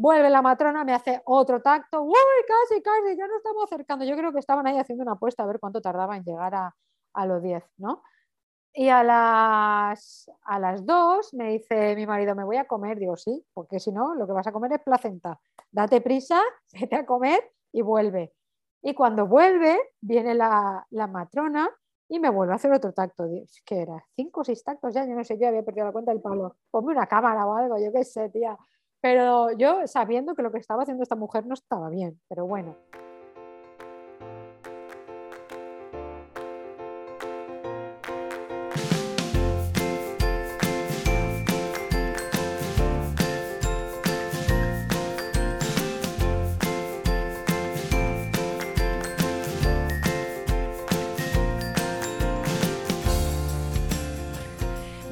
Vuelve la matrona, me hace otro tacto, uy, casi, casi, ya nos estamos acercando. Yo creo que estaban ahí haciendo una apuesta a ver cuánto tardaba en llegar a, a los 10, ¿no? Y a las, a las 2 me dice mi marido, me voy a comer. Digo, sí, porque si no, lo que vas a comer es placenta. Date prisa, vete a comer y vuelve. Y cuando vuelve, viene la, la matrona y me vuelve a hacer otro tacto. ¿Qué era? ¿Cinco o seis tactos ya? Yo no sé, yo había perdido la cuenta del palo. Ponme una cámara o algo, yo qué sé, tía. Pero yo sabiendo que lo que estaba haciendo esta mujer no estaba bien, pero bueno.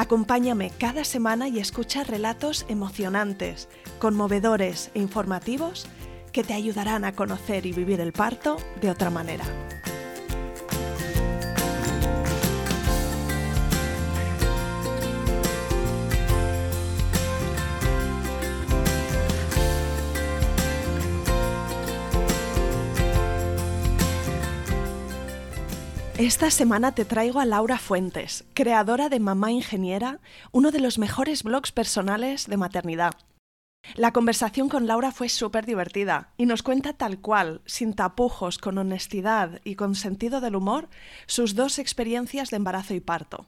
Acompáñame cada semana y escucha relatos emocionantes, conmovedores e informativos que te ayudarán a conocer y vivir el parto de otra manera. Esta semana te traigo a Laura Fuentes, creadora de Mamá Ingeniera, uno de los mejores blogs personales de maternidad. La conversación con Laura fue súper divertida y nos cuenta tal cual, sin tapujos, con honestidad y con sentido del humor, sus dos experiencias de embarazo y parto.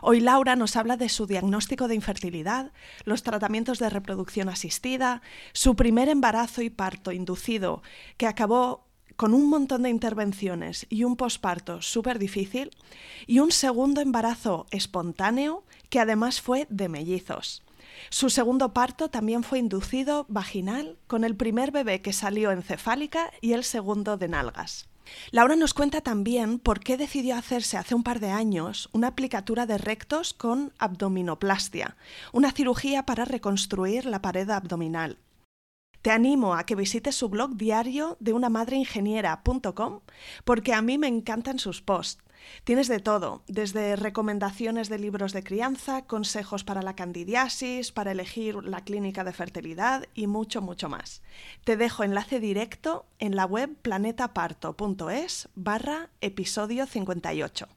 Hoy Laura nos habla de su diagnóstico de infertilidad, los tratamientos de reproducción asistida, su primer embarazo y parto inducido, que acabó con un montón de intervenciones y un posparto súper difícil, y un segundo embarazo espontáneo que además fue de mellizos. Su segundo parto también fue inducido vaginal, con el primer bebé que salió encefálica y el segundo de nalgas. Laura nos cuenta también por qué decidió hacerse hace un par de años una aplicatura de rectos con abdominoplastia, una cirugía para reconstruir la pared abdominal. Te animo a que visites su blog diario de una ingeniera.com porque a mí me encantan sus posts. Tienes de todo, desde recomendaciones de libros de crianza, consejos para la candidiasis, para elegir la clínica de fertilidad y mucho, mucho más. Te dejo enlace directo en la web planetaparto.es barra episodio 58.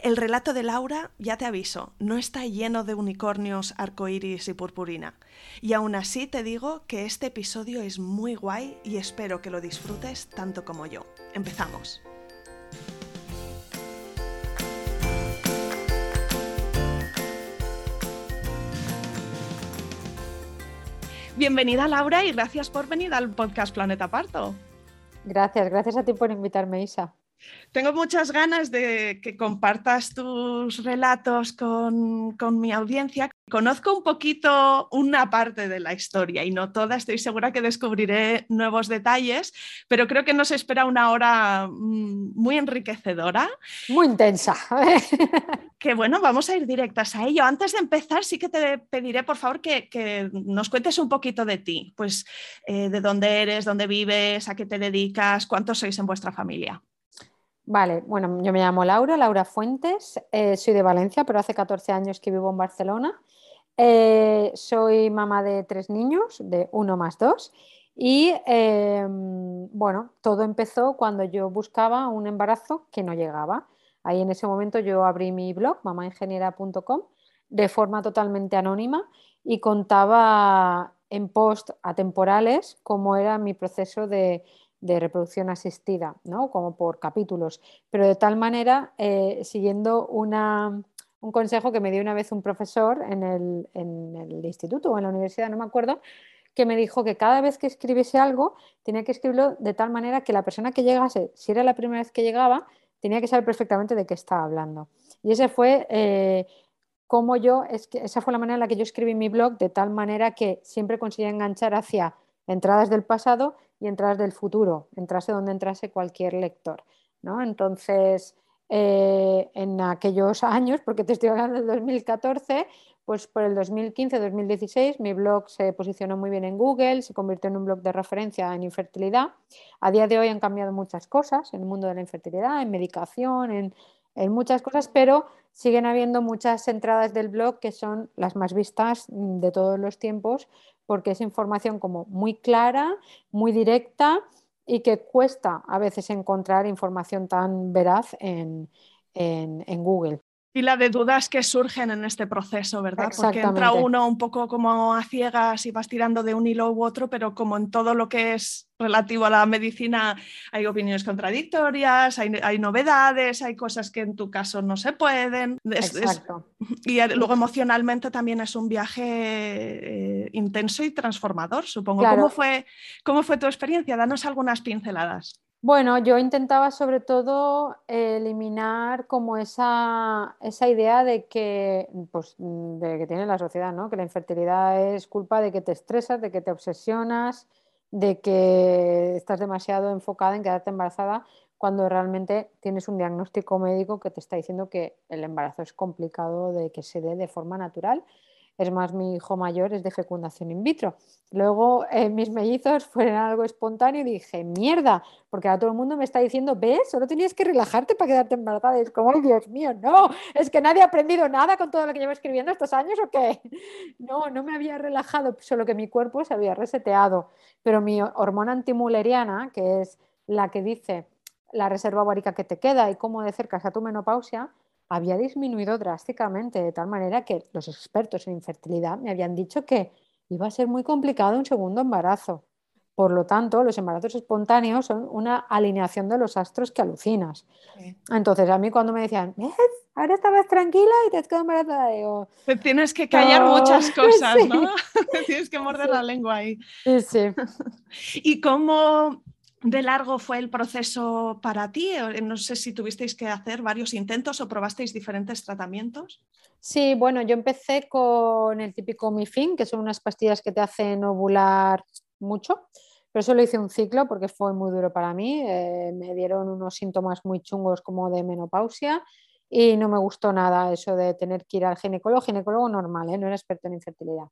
El relato de Laura, ya te aviso, no está lleno de unicornios, arcoíris y purpurina. Y aún así te digo que este episodio es muy guay y espero que lo disfrutes tanto como yo. Empezamos. Bienvenida Laura y gracias por venir al podcast Planeta Parto. Gracias, gracias a ti por invitarme, Isa. Tengo muchas ganas de que compartas tus relatos con, mi audiencia. Conozco un poquito una parte de la historia y no toda, estoy segura que descubriré nuevos detalles, pero creo que nos espera una hora mm, muy enriquecedora. Muy intensa. que bueno, vamos a ir directas a ello. Antes de empezar, sí que te pediré, por favor, que, nos cuentes un poquito de ti, pues eh, de dónde eres, dónde vives, a qué te dedicas, cuántos sois en vuestra familia. Vale, bueno, yo me llamo Laura, Laura Fuentes, eh, soy de Valencia, pero hace 14 años que vivo en Barcelona. Eh, soy mamá de tres niños, de uno más dos, y em, bueno, todo empezó cuando yo buscaba un embarazo que no llegaba. Ahí en ese momento yo abrí mi blog, mamaingeniera.com, de forma totalmente anónima y contaba en post atemporales cómo era mi proceso de de reproducción asistida, ¿no? como por capítulos, pero de tal manera, eh, siguiendo un consejo que me dio una vez un profesor en el, en el, instituto o en la universidad, no me acuerdo, que me dijo que cada vez que escribiese algo tenía que escribirlo de tal manera que la persona que llegase, si era la primera vez que llegaba, tenía que saber perfectamente de qué estaba hablando. Y ese fue eh, como yo, es que esa fue la manera en la que yo escribí mi blog, de tal manera que siempre conseguía enganchar hacia entradas del pasado y entradas del futuro, entrase donde entrase cualquier lector. ¿no? Entonces, eh, en aquellos años, porque te estoy hablando del 2014, pues por el 2015-2016 mi blog se posicionó muy bien en Google, se convirtió en un blog de referencia en infertilidad. A día de hoy han cambiado muchas cosas en el mundo de la infertilidad, en medicación, en, en muchas cosas, pero siguen habiendo muchas entradas del blog que son las más vistas de todos los tiempos porque es información como muy clara, muy directa y que cuesta a veces encontrar información tan veraz en, en, Google. Y la de dudas que surgen en este proceso, ¿verdad? Porque entra uno un poco como a ciegas y vas tirando de un hilo u otro, pero como en todo lo que es relativo a la medicina hay opiniones contradictorias, hay, novedades, hay cosas que en tu caso no se pueden. Exacto. y luego emocionalmente también es un viaje eh, intenso y transformador, supongo. ¿Cómo, fue, ¿Cómo fue tu experiencia? Danos algunas pinceladas. Bueno, yo intentaba sobre todo eliminar como esa, esa idea de que, pues, de que tiene la sociedad, ¿no? que la infertilidad es culpa de que te estresas, de que te obsesionas, de que estás demasiado enfocada en quedarte embarazada cuando realmente tienes un diagnóstico médico que te está diciendo que el embarazo es complicado de que se dé de forma natural es más, mi hijo mayor es de fecundación in vitro. Luego eh, mis mellizos fueron algo espontáneo y dije, mierda, porque ahora todo el mundo me está diciendo, ves, solo tenías que relajarte para quedarte embarazada. Y es como, Dios mío, no, es que nadie ha aprendido nada con todo lo que llevo escribiendo estos años o qué. No, no me había relajado, solo que mi cuerpo se había reseteado. Pero mi hormona antimuleriana, que es la que dice la reserva ovárica que te queda y cómo de cerca a tu menopausia, había disminuido drásticamente, de tal manera que los expertos en infertilidad me habían dicho que iba a ser muy complicado un segundo embarazo. Por lo tanto, los embarazos espontáneos son una alineación de los astros que alucinas. Entonces, a mí cuando me decían, ¿ves? Ahora estabas tranquila y te has quedado embarazada, digo... Te tienes que callar muchas cosas, ¿no? tienes que morder la lengua ahí. Sí, sí. ¿Y cómo, de largo fue el proceso para ti? No sé si tuvisteis que hacer varios intentos o probasteis diferentes tratamientos. Sí, bueno, yo empecé con el típico Mifin, que son unas pastillas que te hacen ovular mucho, pero solo hice un ciclo porque fue muy duro para mí. Eh, me dieron unos síntomas muy chungos como de menopausia y no me gustó nada eso de tener que ir al ginecólogo, ginecólogo normal, ¿eh? no era experto en infertilidad.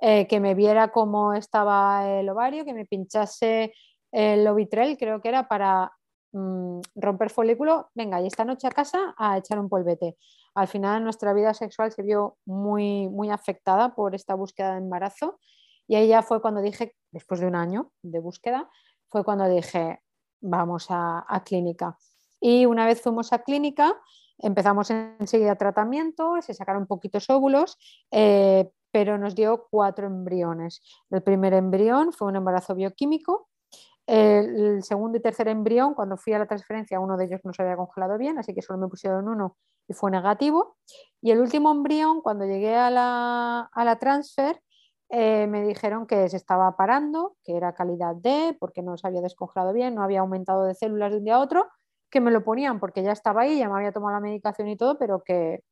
Eh, que me viera cómo estaba el ovario, que me pinchase el Lovitrel creo que era para mm, romper folículo, venga, y esta noche a casa a echar un polvete. Al final nuestra vida sexual se vio muy, muy afectada por esta búsqueda de embarazo y ahí ya fue cuando dije, después de un año de búsqueda, fue cuando dije, vamos a, clínica. Y una vez fuimos a clínica, empezamos enseguida tratamiento, se sacaron poquitos óvulos, eh, pero nos dio cuatro embriones. El primer embrión fue un embarazo bioquímico, el segundo y tercer embrión, cuando fui a la transferencia, uno de ellos no se había congelado bien, así que solo me pusieron uno y fue negativo. Y el último embrión, cuando llegué a la, a la transfer, eh, me dijeron que se estaba parando, que era calidad D, porque no se había descongelado bien, no había aumentado de células de un día a otro, que me lo ponían porque ya estaba ahí, ya me había tomado la medicación y todo, pero que,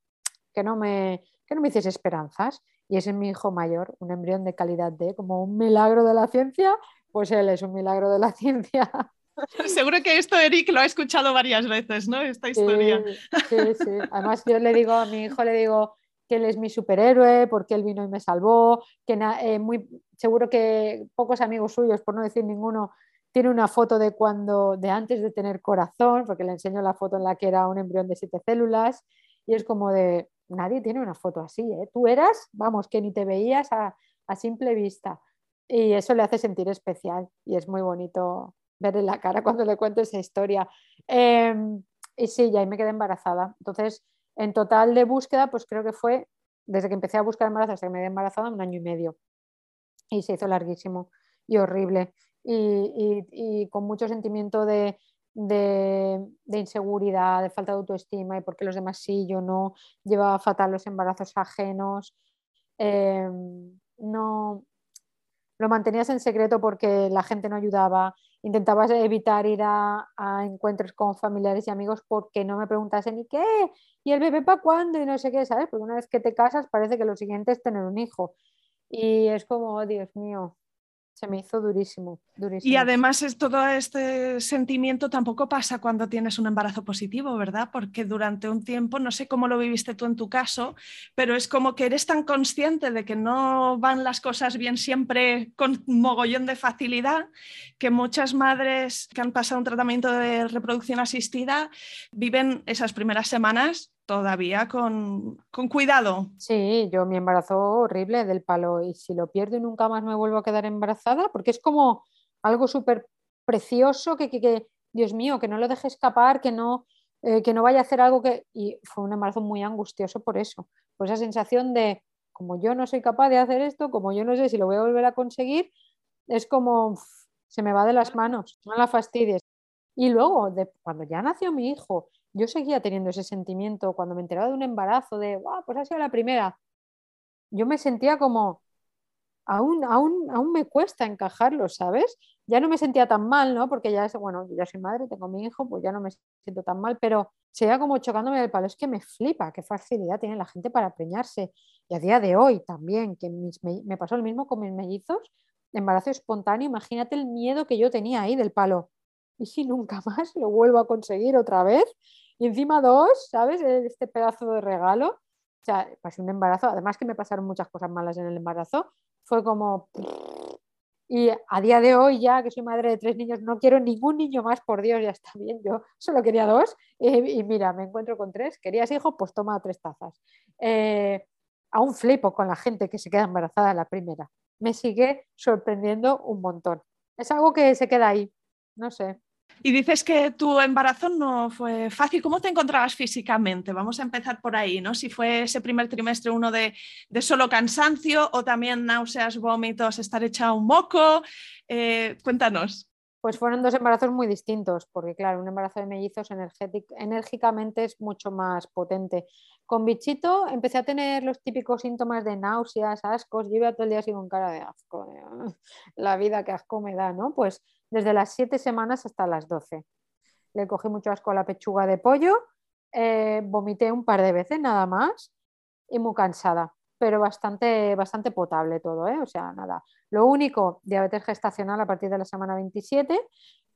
que no, me, que no me hiciese esperanzas. Y ese es mi hijo mayor, un embrión de calidad D, como un milagro de la ciencia pues él es un milagro de la ciencia. Seguro que esto Eric lo ha escuchado varias veces, ¿no? Esta historia. Sí, sí. Además yo le digo a mi hijo, le digo que él es mi superhéroe porque él vino y me salvó, que eh, muy seguro que pocos amigos suyos, por no decir ninguno, tiene una foto de cuando, de antes de tener corazón, porque le enseño la foto en la que era un embrión de siete células y es como de, nadie tiene una foto así, ¿eh? Tú eras, vamos, que ni te veías a, a simple vista. Y eso le hace sentir especial y es muy bonito ver en la cara cuando le cuento esa historia. Em, y sí, ya ahí me quedé embarazada. Entonces, en total de búsqueda, pues creo que fue desde que empecé a buscar embarazo hasta que me quedé embarazada un año y medio. Y se hizo larguísimo y horrible. Y, con mucho sentimiento de, inseguridad, de falta de autoestima y porque los demás sí, yo no. Llevaba fatal los embarazos ajenos. Em, no, lo mantenías en secreto porque la gente no ayudaba, intentabas evitar ir a, encuentros con familiares y amigos porque no me preguntasen ¿y qué? ¿Y el bebé para cuándo? Y no sé qué, ¿sabes? Porque una vez que te casas parece que lo siguiente es tener un hijo. Y es como, oh, Dios mío, se me hizo durísimo, durísimo. Y además es, todo este sentimiento tampoco pasa cuando tienes un embarazo positivo, ¿verdad? Porque durante un tiempo, no sé cómo lo viviste tú en tu caso, pero es como que eres tan consciente de que no van las cosas bien siempre con mogollón de facilidad, que muchas madres que han pasado un tratamiento de reproducción asistida viven esas primeras semanas todavía con, cuidado. Sí, yo mi embarazo horrible del palo y si lo pierdo nunca más me vuelvo a quedar embarazada, porque es como algo súper precioso que, que, Dios mío, que no lo deje escapar, que no, eh, que no vaya a hacer algo que... Y fue un embarazo muy angustioso por eso, por esa sensación de, como yo no soy capaz de hacer esto, como yo no sé si lo voy a volver a conseguir, es como, se me va de las manos, no la fastidies. Y luego, de, cuando ya nació mi hijo yo seguía teniendo ese sentimiento cuando me enteraba de un embarazo, de, wow, pues ha sido la primera. Yo me sentía como, aún, aún, aún me cuesta encajarlo, ¿sabes? Ya no me sentía tan mal, ¿no? Porque ya es, bueno, ya soy madre, tengo mi hijo, pues ya no me siento tan mal, pero seguía como chocándome del palo. Es que me flipa, qué facilidad tiene la gente para preñarse. Y a día de hoy también, que me pasó lo mismo con mis mellizos, embarazo espontáneo, imagínate el miedo que yo tenía ahí del palo. ¿Y si nunca más lo vuelvo a conseguir otra vez? Y encima dos, ¿sabes? E, este pedazo de regalo. O sea, pasé un embarazo, además que me pasaron muchas cosas malas en el embarazo, fue como... Y a día de hoy ya que soy madre de tres niños, no quiero ningún niño más, por Dios, ya está bien, yo solo quería dos y, mira, me encuentro con tres, querías hijo, pues toma tres tazas. Eh, aún flipo con la gente que se queda embarazada la primera, me sigue sorprendiendo un montón. Es algo que se queda ahí, no sé. Y dices que tu embarazo no fue fácil. ¿Cómo te encontrabas físicamente? Vamos a empezar por ahí, ¿no? Si fue ese primer trimestre uno de, solo cansancio o también náuseas, vómitos, estar hecha un moco. Eh, cuéntanos. Pues fueron dos embarazos muy distintos, porque claro, un embarazo de mellizos enérgicamente es mucho más potente. Con bichito empecé a tener los típicos síntomas de náuseas, ascos, yo iba todo el día así cara de asco, la vida que asco me da, ¿no? Pues desde las 7 semanas hasta las 12. Le cogí mucho asco a la pechuga de pollo, eh, vomité un par de veces nada más y muy cansada, pero bastante, bastante potable todo, ¿eh? o sea, nada. Lo único, diabetes gestacional a partir de la semana 27,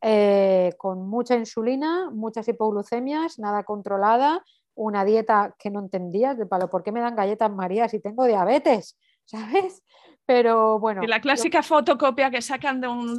eh, con mucha insulina, muchas hipoglucemias, nada controlada, una dieta que no entendías de palo, ¿por qué me dan galletas María si tengo diabetes? ¿Sabes? Pero bueno. Y la clásica fotocopia que sacan de un,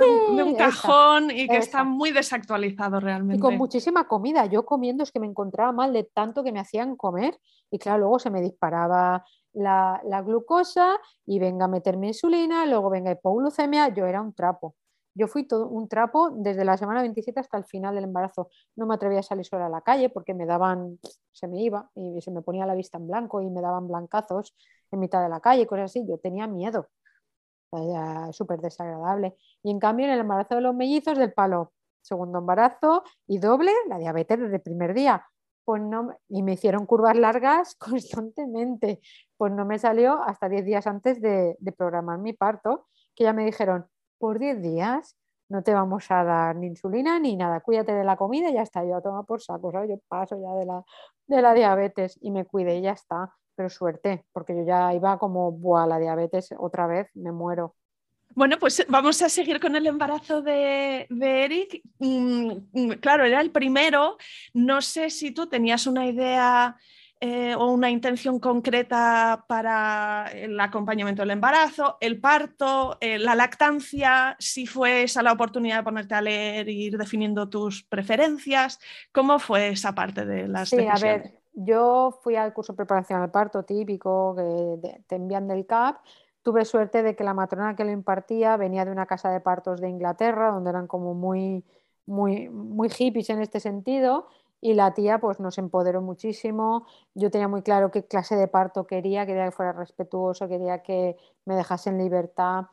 cajón y que está muy desactualizado realmente. Y con muchísima comida. Yo comiendo es que me encontraba mal de tanto que me hacían comer. Y claro, luego se me disparaba la, glucosa y venga a meterme insulina, luego venga hipoglucemia. Yo era un trapo. Yo fui todo un trapo desde la semana 27 hasta el final del embarazo. No me atrevía a salir sola a la calle porque me daban, se me iba y se me ponía la vista en blanco y me daban blancazos en mitad de la calle, cosas así. Yo tenía miedo súper desagradable. Y en cambio, en el embarazo de los mellizos del palo, segundo embarazo y doble, la diabetes desde primer día. Pues no, y me hicieron curvas largas constantemente. Pues no me salió hasta 10 días antes de, programar mi parto, que ya me dijeron, por 10 días no te vamos a dar ni insulina ni nada, cuídate de la comida y ya está, yo tomo por saco, yo paso ya de la, de la diabetes y me cuidé y ya está pero suerte, porque yo ya iba como, buah, la diabetes otra vez, me muero. Bueno, pues vamos a seguir con el embarazo de, Eric. Mm, mm, claro, era el primero. No sé si tú tenías una idea eh, o una intención concreta para el acompañamiento del embarazo, el parto, eh, la lactancia, si fue esa la oportunidad de ponerte a leer e ir definiendo tus preferencias. ¿Cómo fue esa parte de las sí, decisiones? A ver, yo fui al curso de preparación al parto típico que te envían del CAP. Tuve suerte de que la matrona que lo impartía venía de una casa de partos de Inglaterra, donde eran como muy, muy, muy hippies en este sentido, y la tía pues nos empoderó muchísimo. Yo tenía muy claro qué clase de parto quería, quería que fuera respetuoso, quería que me dejase en libertad.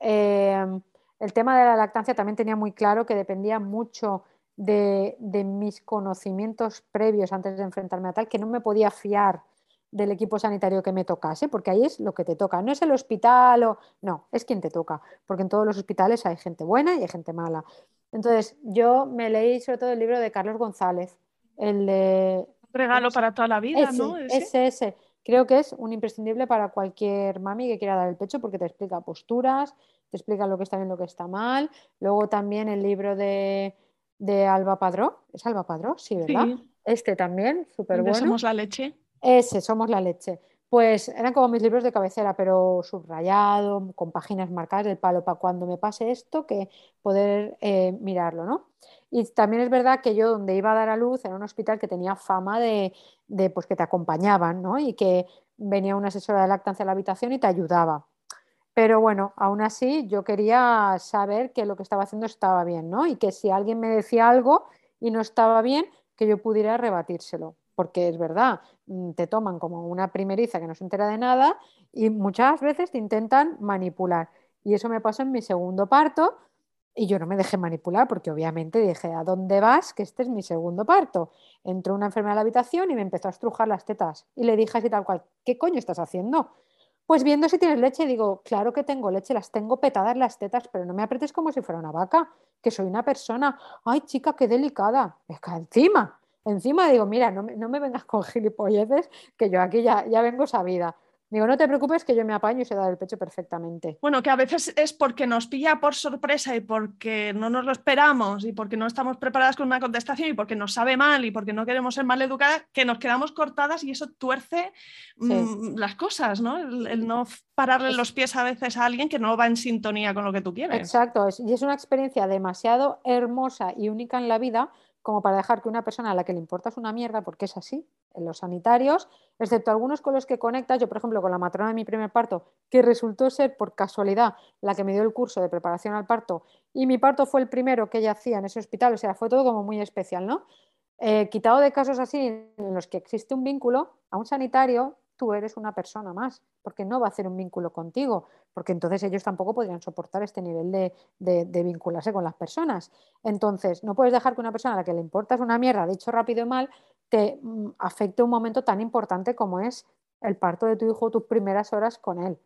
Em, el tema de la lactancia también tenía muy claro que dependía mucho de, mis conocimientos previos antes de enfrentarme a tal, que no me podía fiar del equipo sanitario que me tocase, porque ahí es lo que te toca. No es el hospital o... No, es quien te toca, porque en todos los hospitales hay gente buena y hay gente mala. Entonces, yo me leí sobre todo el libro de Carlos González, el de... regalo para toda la vida, ¿no? Ese, ese. Creo que es un imprescindible para cualquier mami que quiera dar el pecho porque te explica posturas, te explican lo que está bien, lo que está mal. Luego también el libro de, de Alba Padró, ¿es Alba Padró? Sí, ¿verdad? Este también, súper bueno. Somos la leche. Ese, Somos la leche. Pues eran como mis libros de cabecera, pero subrayado, con páginas marcadas del palo, para cuando me pase esto, que poder eh, mirarlo, ¿no? Y también es verdad que yo donde iba a dar a luz era un hospital que tenía fama de, de pues que te acompañaban, ¿no? Y que venía una asesora de lactancia a la habitación y te ayudaba. Pero bueno, aún así yo quería saber que lo que estaba haciendo estaba bien, ¿no? Y que si alguien me decía algo y no estaba bien, que yo pudiera rebatírselo porque es verdad, mm, te toman como una primeriza que no se entera de nada y muchas veces te intentan manipular. Y eso me pasó en mi segundo parto y yo no me dejé manipular porque obviamente dije, ¿a dónde vas? Que este es mi segundo parto. Entró una enfermera a la habitación y me empezó a estrujar las tetas y le dije así tal cual, ¿qué coño estás haciendo? Pues viendo si tienes leche, digo, claro que tengo leche, las tengo petadas las tetas, pero no me apretes como si fuera una vaca, que soy una persona. Ay, chica, qué delicada. Es que encima Encima digo, mira, no me, no me vengas con gilipolleces, que yo aquí ya, ya vengo sabida. Digo, no te preocupes que yo me apaño y se da el pecho perfectamente. Bueno, que a veces es porque nos pilla por sorpresa y porque no nos lo esperamos y porque no estamos preparadas con una contestación y porque nos sabe mal y porque no queremos ser mal educadas, que nos quedamos cortadas y eso tuerce mm, las cosas, ¿no? El, no pararle los pies a veces a alguien que no va en sintonía con lo que tú quieres. Exacto, y es una experiencia demasiado hermosa y única en la vida como para dejar que una persona a la que le importas una mierda, porque es así, en los sanitarios, excepto algunos con los que conectas, yo por ejemplo con la matrona de mi primer parto, que resultó ser por casualidad la que me dio el curso de preparación al parto, y mi parto fue el primero que ella hacía en ese hospital, o sea, fue todo como muy especial, ¿no? Eh, quitado de casos así en los que existe un vínculo, a un sanitario tú eres una persona más, porque no va a hacer un vínculo contigo, porque entonces ellos tampoco podrían soportar este nivel de, vincularse con las personas. Entonces, no puedes dejar que una persona a la que le importas una mierda, dicho rápido y mal, te mm, afecte un momento tan importante como es el parto de tu hijo, tus primeras horas con él.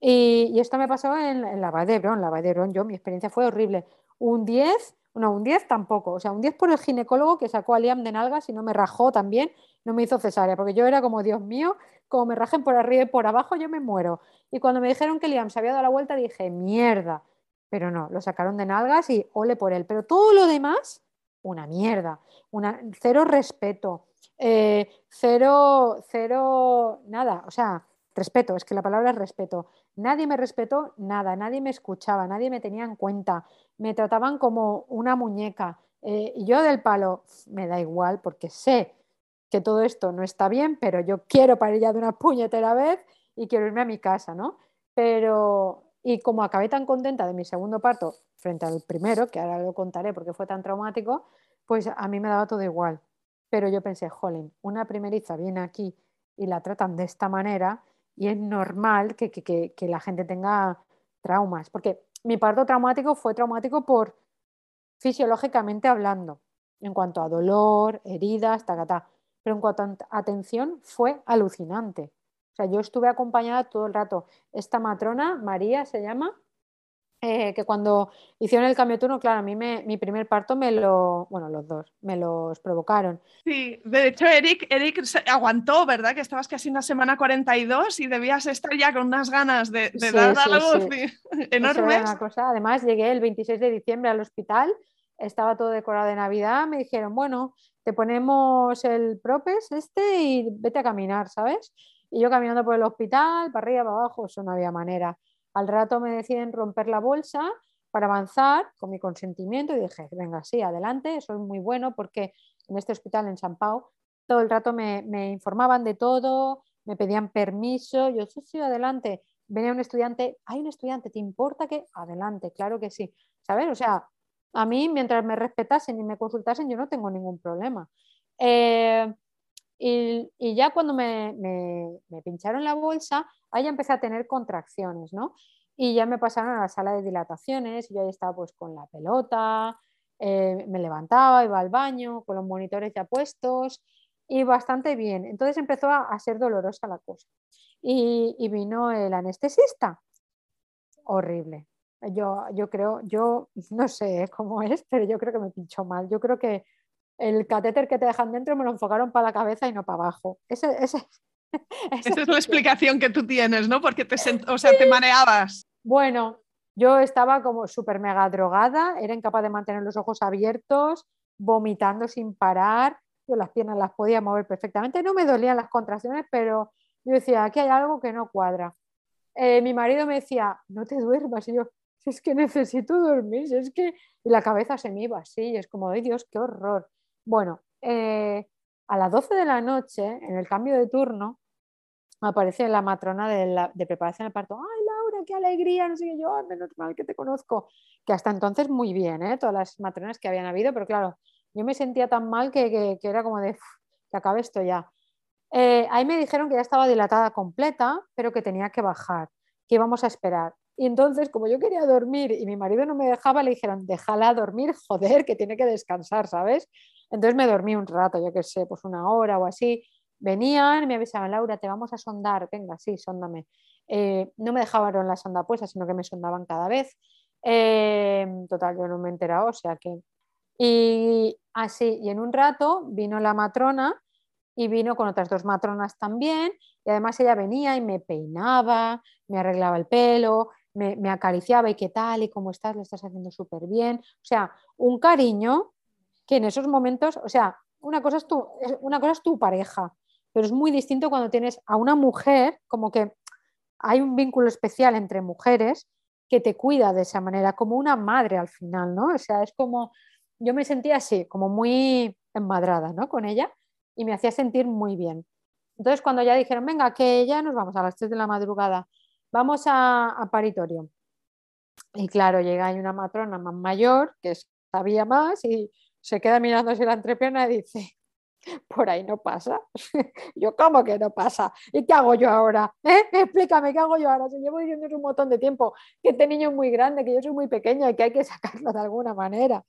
Y, esto me pasó en, la Valle de Bron. La Valle de Bron, yo, mi experiencia fue horrible. Un 10 no, un 10 tampoco. O sea, un 10 por el ginecólogo que sacó a Liam de nalgas y no me rajó también, no me hizo cesárea, porque yo era como, Dios mío, como me rajen por arriba y por abajo, yo me muero. Y cuando me dijeron que Liam se había dado la vuelta, dije, mierda. Pero no, lo sacaron de nalgas y ole por él. Pero todo lo demás, una mierda. Una, cero respeto. Eh, cero, cero, nada. O sea, respeto, es que la palabra es respeto. Nadie me respetó nada, nadie me escuchaba, nadie me tenía en cuenta, me trataban como una muñeca. Eh, y yo del palo, me da igual porque sé que todo esto no está bien, pero yo quiero parir ya de una puñetera vez y quiero irme a mi casa, ¿no? Pero, y como acabé tan contenta de mi segundo parto frente al primero, que ahora lo contaré porque fue tan traumático, pues a mí me daba todo igual. Pero yo pensé, jolín, una primeriza viene aquí y la tratan de esta manera, y es normal que, la gente tenga traumas, porque mi parto traumático fue traumático por fisiológicamente hablando, en cuanto a dolor, heridas, tacatá, pero en cuanto a atención fue alucinante. O sea, yo estuve acompañada todo el rato. Esta matrona, María se llama, eh, que cuando hicieron el cambio de turno, claro, a mí me, mi primer parto me lo, bueno, los dos, me los provocaron. Sí, de hecho Eric, Eric aguantó, ¿verdad? Que estabas casi una semana 42 y debías estar ya con unas ganas de, dar a la luz enormes. Además, llegué el 26 de diciembre al hospital, estaba todo decorado de Navidad, me dijeron, bueno, te ponemos el propes este y vete a caminar, ¿sabes? Y yo caminando por el hospital, para arriba, para abajo, eso no había manera. Al rato me deciden romper la bolsa para avanzar con mi consentimiento y dije, venga, sí, adelante, eso es muy bueno porque en este hospital en San Pau todo el rato me, informaban de todo, me pedían permiso, yo sí, sí, adelante. Venía un estudiante, hay un estudiante, ¿te importa que? Adelante, claro que sí. ¿Sabes? O sea, a mí mientras me respetasen y me consultasen yo no tengo ningún problema. Eh, y, ya cuando me, pincharon la bolsa, ahí empecé a tener contracciones, ¿no? Y ya me pasaron a la sala de dilataciones, y yo ahí estaba pues con la pelota, eh, me levantaba, iba al baño, con los monitores ya puestos, y bastante bien. Entonces empezó a, ser dolorosa la cosa. Y, y, vino el anestesista. Horrible. Yo, yo creo, yo no sé cómo es, pero yo creo que me pinchó mal. Yo creo que el catéter que te dejan dentro me lo enfocaron para la cabeza y no para abajo. Esa es la explicación que tú tienes, ¿no? Porque te, o sea, te mareabas. Bueno, Yo estaba como súper mega drogada, era incapaz de mantener los ojos abiertos, vomitando sin parar, yo las piernas las podía mover perfectamente, no me dolían las contracciones, pero yo decía, aquí hay algo que no cuadra. Eh, mi marido me decía, no te duermas, y yo, es que necesito dormir, es que... Y la cabeza se me iba así, es como, ay Dios, qué horror. Bueno, eh, a las 12 de la noche, en el cambio de turno, aparece la matrona de, preparación del parto. ¡Ay, Laura, qué alegría! No sé qué yo, menos mal que te conozco. Que hasta entonces muy bien, ¿eh? todas las matronas que habían habido, pero claro, yo me sentía tan mal que, era como de que acabe esto ya. Eh, ahí me dijeron que ya estaba dilatada completa, pero que tenía que bajar, que íbamos a esperar. Y entonces, como yo quería dormir y mi marido no me dejaba, le dijeron, déjala dormir, joder, que tiene que descansar, ¿sabes? Entonces me dormí un rato, yo qué sé, pues una hora o así. Venían, me avisaban, Laura, te vamos a sondar, venga, sí, sondame. Eh, no me dejaban la sonda puesta, sino que me sondaban cada vez. Eh, total, yo no me he o sea que... Y así, y en un rato vino la matrona y vino con otras dos matronas también, y además ella venía y me peinaba, me arreglaba el pelo, me, me acariciaba y qué tal, y cómo estás, lo estás haciendo súper bien. O sea, un cariño que en esos momentos, o sea, una cosa es tu, una cosa es tu pareja, pero es muy distinto cuando tienes a una mujer, como que hay un vínculo especial entre mujeres que te cuida de esa manera, como una madre al final, ¿no? O sea, es como, yo me sentía así, como muy enmadrada, ¿no? Con ella y me hacía sentir muy bien. Entonces, cuando ya dijeron, venga, que ya nos vamos a las 3 de la madrugada, vamos a, a paritorio. Y claro, llega ahí una matrona más mayor que sabía más y se queda mirándose la entrepierna y dice, por ahí no pasa. yo, ¿cómo que no pasa? ¿Y qué hago yo ahora? ¿Eh? Explícame, ¿qué hago yo ahora? Si llevo diciendo un montón de tiempo que este niño es muy grande, que yo soy muy pequeña y que hay que sacarlo de alguna manera.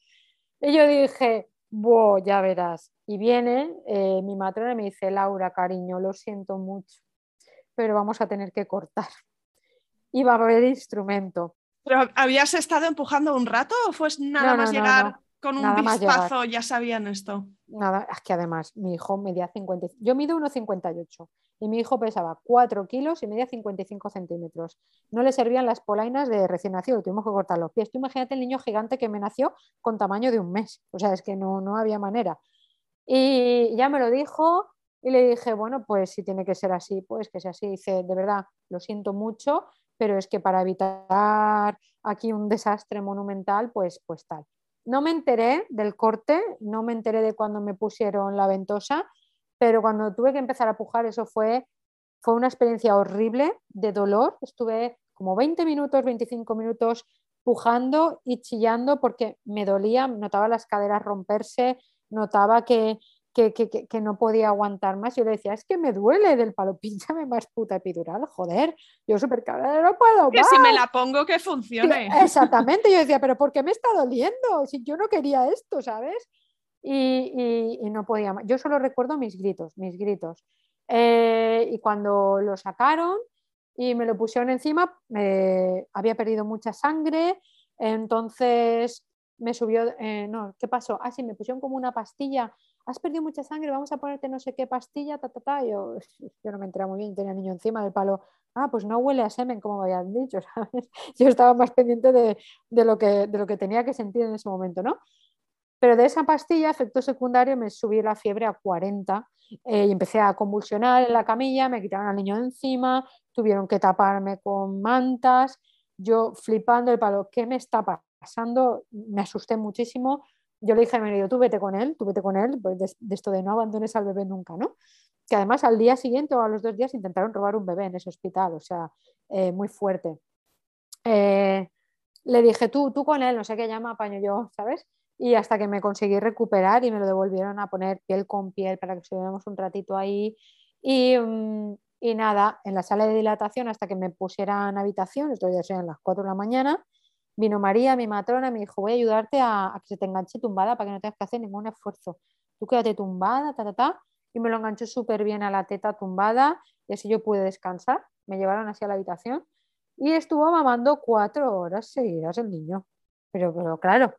Y yo dije, wow, ya verás. Y viene eh, mi matrona y me dice, Laura, cariño, lo siento mucho, pero vamos a tener que cortar. Y va a haber instrumento. ¿Pero habías estado empujando un rato o fue nada más llegar? Con un vistazo ya sabían esto. Nada, es que además mi hijo medía 50, yo mido 1,58 y mi hijo pesaba 4 kilos y medía 55 centímetros. No le servían las polainas de recién nacido, tuvimos que cortar los pies. Tú imagínate el niño gigante que me nació con tamaño de un mes, o sea, es que no, no había manera. Y ya me lo dijo y le dije, bueno, pues si tiene que ser así, pues que sea así. Dice, de verdad, lo siento mucho, pero es que para evitar aquí un desastre monumental, pues, pues tal no me enteré del corte, no me enteré de cuando me pusieron la ventosa, pero cuando tuve que empezar a pujar, eso fue, fue una experiencia horrible de dolor. Estuve como 20 minutos, 25 minutos pujando y chillando porque me dolía, notaba las caderas romperse, notaba que, que, no podía aguantar más. Yo le decía, es que me duele del palo, pínchame más puta epidural, joder, yo súper cara, no puedo Que si me la pongo que funcione. Exactamente, yo decía, pero ¿por qué me está doliendo? Si yo no quería esto, ¿sabes? Y, no podía más. Yo solo recuerdo mis gritos, mis gritos. Eh, y cuando lo sacaron y me lo pusieron encima, había perdido mucha sangre, entonces me subió, eh, no, ¿qué pasó? Ah, sí, me pusieron como una pastilla has perdido mucha sangre, vamos a ponerte no sé qué pastilla, ta, ta, ta. Yo, yo no me enteraba muy bien, tenía niño encima del palo. Ah, pues no huele a semen, como me habían dicho, ¿sabes? Yo estaba más pendiente de, lo que, de lo que tenía que sentir en ese momento, ¿no? Pero de esa pastilla, efecto secundario, me subí la fiebre a 40 eh, y empecé a convulsionar en la camilla, me quitaron al niño de encima, tuvieron que taparme con mantas, yo flipando el palo, ¿qué me está pasando? Me asusté muchísimo, yo le dije a mi marido, tú vete con él, tú vete con él, pues de, esto de no abandones al bebé nunca, ¿no? Que además al día siguiente o a los dos días intentaron robar un bebé en ese hospital, o sea, eh, muy fuerte. Eh, le dije, tú, tú con él, no sé qué llama, apaño yo, ¿sabes? Y hasta que me conseguí recuperar y me lo devolvieron a poner piel con piel para que estuviéramos un ratito ahí. Y, mm, y nada, en la sala de dilatación hasta que me pusieran habitación, esto ya sean las 4 de la mañana, Vino María, mi matrona, me dijo, voy a ayudarte a, que se te enganche tumbada para que no tengas que hacer ningún esfuerzo. Tú quédate tumbada, ta, ta, ta. Y me lo enganchó súper bien a la teta tumbada y así yo pude descansar. Me llevaron hacia la habitación y estuvo mamando cuatro horas seguidas el niño. Pero, pero claro.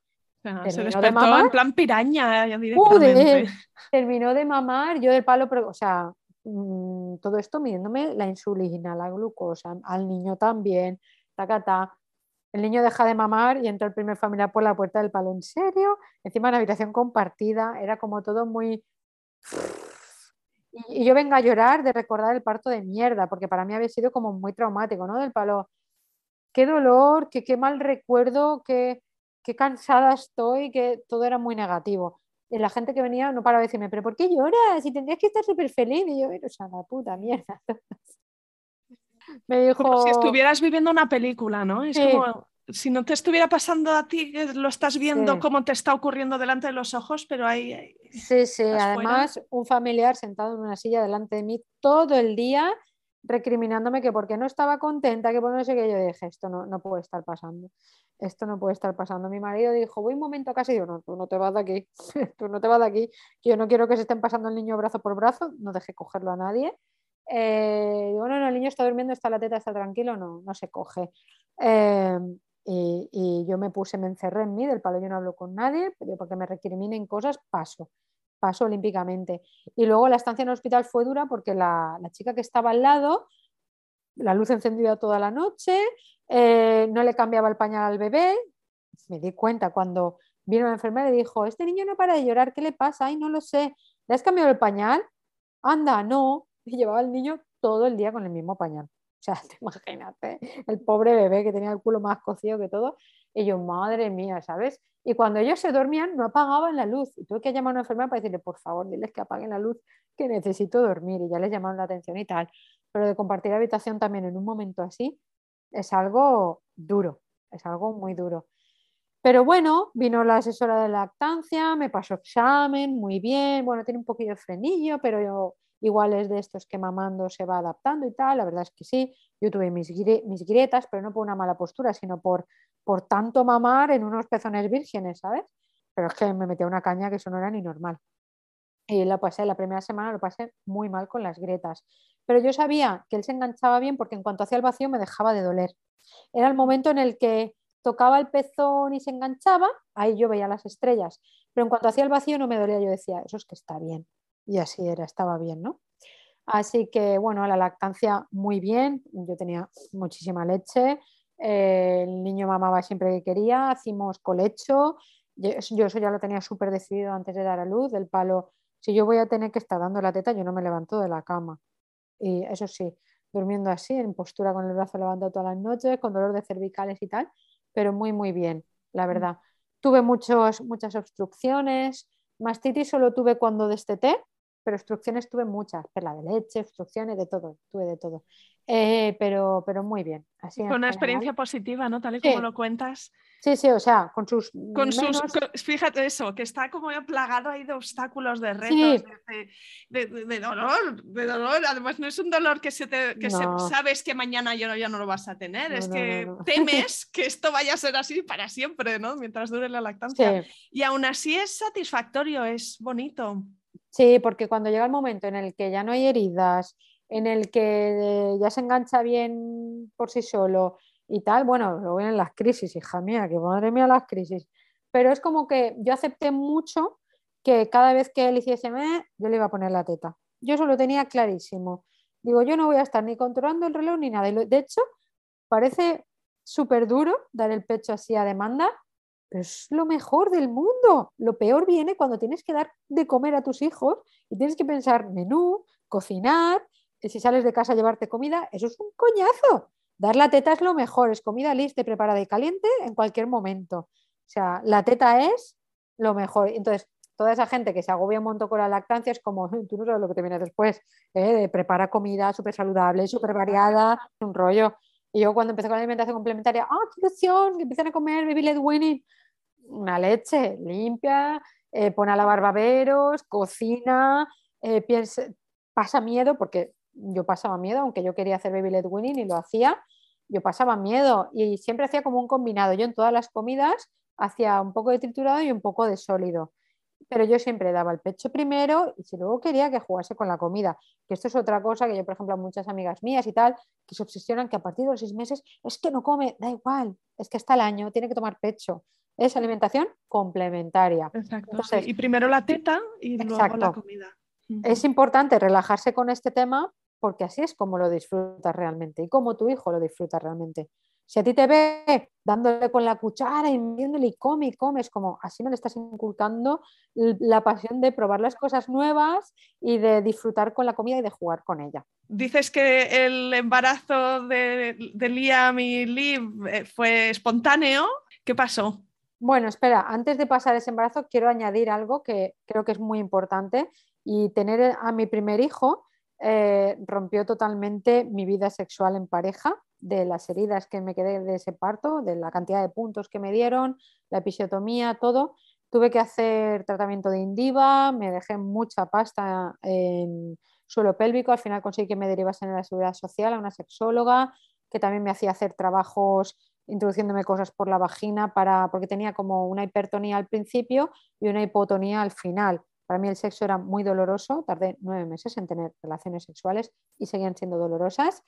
se despertó en plan piraña directamente. terminó de mamar, yo del palo, pero, o sea, mm, todo esto midiéndome la insulina, la glucosa, al niño también, ta, ta, ta el niño deja de mamar y entra el primer familiar por la puerta del palo. ¿En serio? Encima una habitación compartida, era como todo muy... Y, yo vengo a llorar de recordar el parto de mierda, porque para mí había sido como muy traumático, ¿no? Del palo, qué dolor, qué, qué mal recuerdo, qué, qué cansada estoy, que todo era muy negativo. Y la gente que venía no paraba de decirme, pero ¿por qué lloras? Si tendrías que estar súper feliz. Y yo, o sea, la puta mierda. Me dijo... Como si estuvieras viviendo una película, ¿no? Es como si no te estuviera pasando a ti, lo estás viendo cómo te está ocurriendo delante de los ojos, pero ahí... Sí, sí, además un familiar sentado en una silla delante de mí todo el día recriminándome que porque no estaba contenta, que por no sé qué, yo dije, esto no, no puede estar pasando, esto no puede estar pasando. Mi marido dijo, voy un momento a casa y yo, no, tú no te vas de aquí, tú no te vas de aquí, yo no quiero que se estén pasando el niño brazo por brazo, no dejé cogerlo a nadie. Eh, bueno, no, el niño está durmiendo, está la teta, está tranquilo, no, no se coge. Eh, y, yo me puse, me encerré en mí, del palo yo no hablo con nadie, pero porque me recriminen cosas, paso, paso olímpicamente. Y luego la estancia en el hospital fue dura porque la, la chica que estaba al lado, la luz encendida toda la noche, eh, no le cambiaba el pañal al bebé. Me di cuenta cuando vino la enfermera y dijo, este niño no para de llorar, ¿qué le pasa? Ay, no lo sé. ¿Le has cambiado el pañal? Anda, no. Y llevaba al niño todo el día con el mismo pañal. O sea, te imagínate, el pobre bebé que tenía el culo más cocido que todo. Y yo, madre mía, ¿sabes? Y cuando ellos se dormían, no apagaban la luz. Y tuve que llamar a una enfermera para decirle, por favor, diles que apaguen la luz, que necesito dormir. Y ya les llamaron la atención y tal. Pero de compartir habitación también en un momento así, es algo duro, es algo muy duro. Pero bueno, vino la asesora de lactancia, me pasó examen, muy bien, bueno, tiene un poquillo de frenillo, pero yo, igual es de estos que mamando se va adaptando y tal, la verdad es que sí, yo tuve mis, grietas, pero no por una mala postura, sino por, por tanto mamar en unos pezones vírgenes, ¿sabes? Pero es que me metía una caña que eso no era ni normal. Y la pasé, la primera semana lo pasé muy mal con las grietas. Pero yo sabía que él se enganchaba bien porque en cuanto hacía el vacío me dejaba de doler. Era el momento en el que tocaba el pezón y se enganchaba, ahí yo veía las estrellas. Pero en cuanto hacía el vacío no me dolía, yo decía, eso es que está bien. Y así era, estaba bien, ¿no? Así que, bueno, la lactancia muy bien, yo tenía muchísima leche, eh, el niño mamaba siempre que quería, hacíamos colecho, yo, yo eso ya lo tenía súper decidido antes de dar a luz, del palo si yo voy a tener que estar dando la teta, yo no me levanto de la cama. Y eso sí, durmiendo así, en postura con el brazo levantado todas las noches, con dolor de cervicales y tal, pero muy, muy bien, la mm. verdad. Tuve muchos, muchas obstrucciones, mastitis solo tuve cuando desteté, pero obstrucciones tuve muchas, perla de leche, obstrucciones, de todo, tuve de todo. Eh, pero, pero muy bien. Así Fue una experiencia positiva, ¿no? Tal y como lo cuentas. Sí, sí, o sea, con sus. Con sus fíjate eso, que está como plagado ahí de obstáculos, de retos, de, dolor, de dolor. Además, no es un dolor que, se te, que sabes que mañana ya no, ya no lo vas a tener, es que temes que esto vaya a ser así para siempre, ¿no? Mientras dure la lactancia. Y aún así es satisfactorio, es bonito. Sí, porque cuando llega el momento en el que ya no hay heridas, en el que ya se engancha bien por sí solo y tal, bueno, luego vienen las crisis, hija mía, que madre mía las crisis. Pero es como que yo acepté mucho que cada vez que él hiciese me, yo le iba a poner la teta. Yo eso lo tenía clarísimo. Digo, yo no voy a estar ni controlando el reloj ni nada. De hecho, parece súper duro dar el pecho así a demanda, es lo mejor del mundo. Lo peor viene cuando tienes que dar de comer a tus hijos y tienes que pensar menú, cocinar, y si sales de casa a llevarte comida, eso es un coñazo. Dar la teta es lo mejor, es comida lista, preparada y caliente en cualquier momento. O sea, la teta es lo mejor. Entonces, toda esa gente que se agobia un montón con la lactancia es como, tú no sabes lo que te viene después, ¿eh? de prepara comida súper saludable, súper variada, un rollo. Y yo cuando empecé con la alimentación complementaria, ¡ah, qué ilusión! Que empiezan a comer baby winning. Una leche limpia, eh, a lavar baberos, cocina, eh, pasa miedo, porque yo pasaba miedo, aunque yo quería hacer baby led winning y lo hacía, yo pasaba miedo y siempre hacía como un combinado. Yo en todas las comidas hacía un poco de triturado y un poco de sólido pero yo siempre daba el pecho primero y si luego quería que jugase con la comida. Que esto es otra cosa que yo, por ejemplo, a muchas amigas mías y tal, que se obsesionan que a partir de los seis meses es que no come, da igual, es que hasta el año tiene que tomar pecho. Es alimentación complementaria. Exacto. y primero la teta y luego la comida. Es importante relajarse con este tema porque así es como lo disfrutas realmente y como tu hijo lo disfruta realmente. Si a ti te ve dándole con la cuchara y viéndole y come y come, es como así no le estás inculcando la pasión de probar las cosas nuevas y de disfrutar con la comida y de jugar con ella. Dices que el embarazo de, de Liam y Liv eh, fue espontáneo. ¿Qué pasó? Bueno, espera, antes de pasar ese embarazo quiero añadir algo que creo que es muy importante y tener a mi primer hijo eh, rompió totalmente mi vida sexual en pareja, de las heridas que me quedé de ese parto, de la cantidad de puntos que me dieron, la episiotomía, todo. Tuve que hacer tratamiento de indiva, me dejé mucha pasta en suelo pélvico, al final conseguí que me derivasen a la seguridad social, a una sexóloga, que también me hacía hacer trabajos introduciéndome cosas por la vagina para, porque tenía como una hipertonía al principio y una hipotonía al final. Para mí el sexo era muy doloroso, tardé nueve meses en tener relaciones sexuales y seguían siendo dolorosas.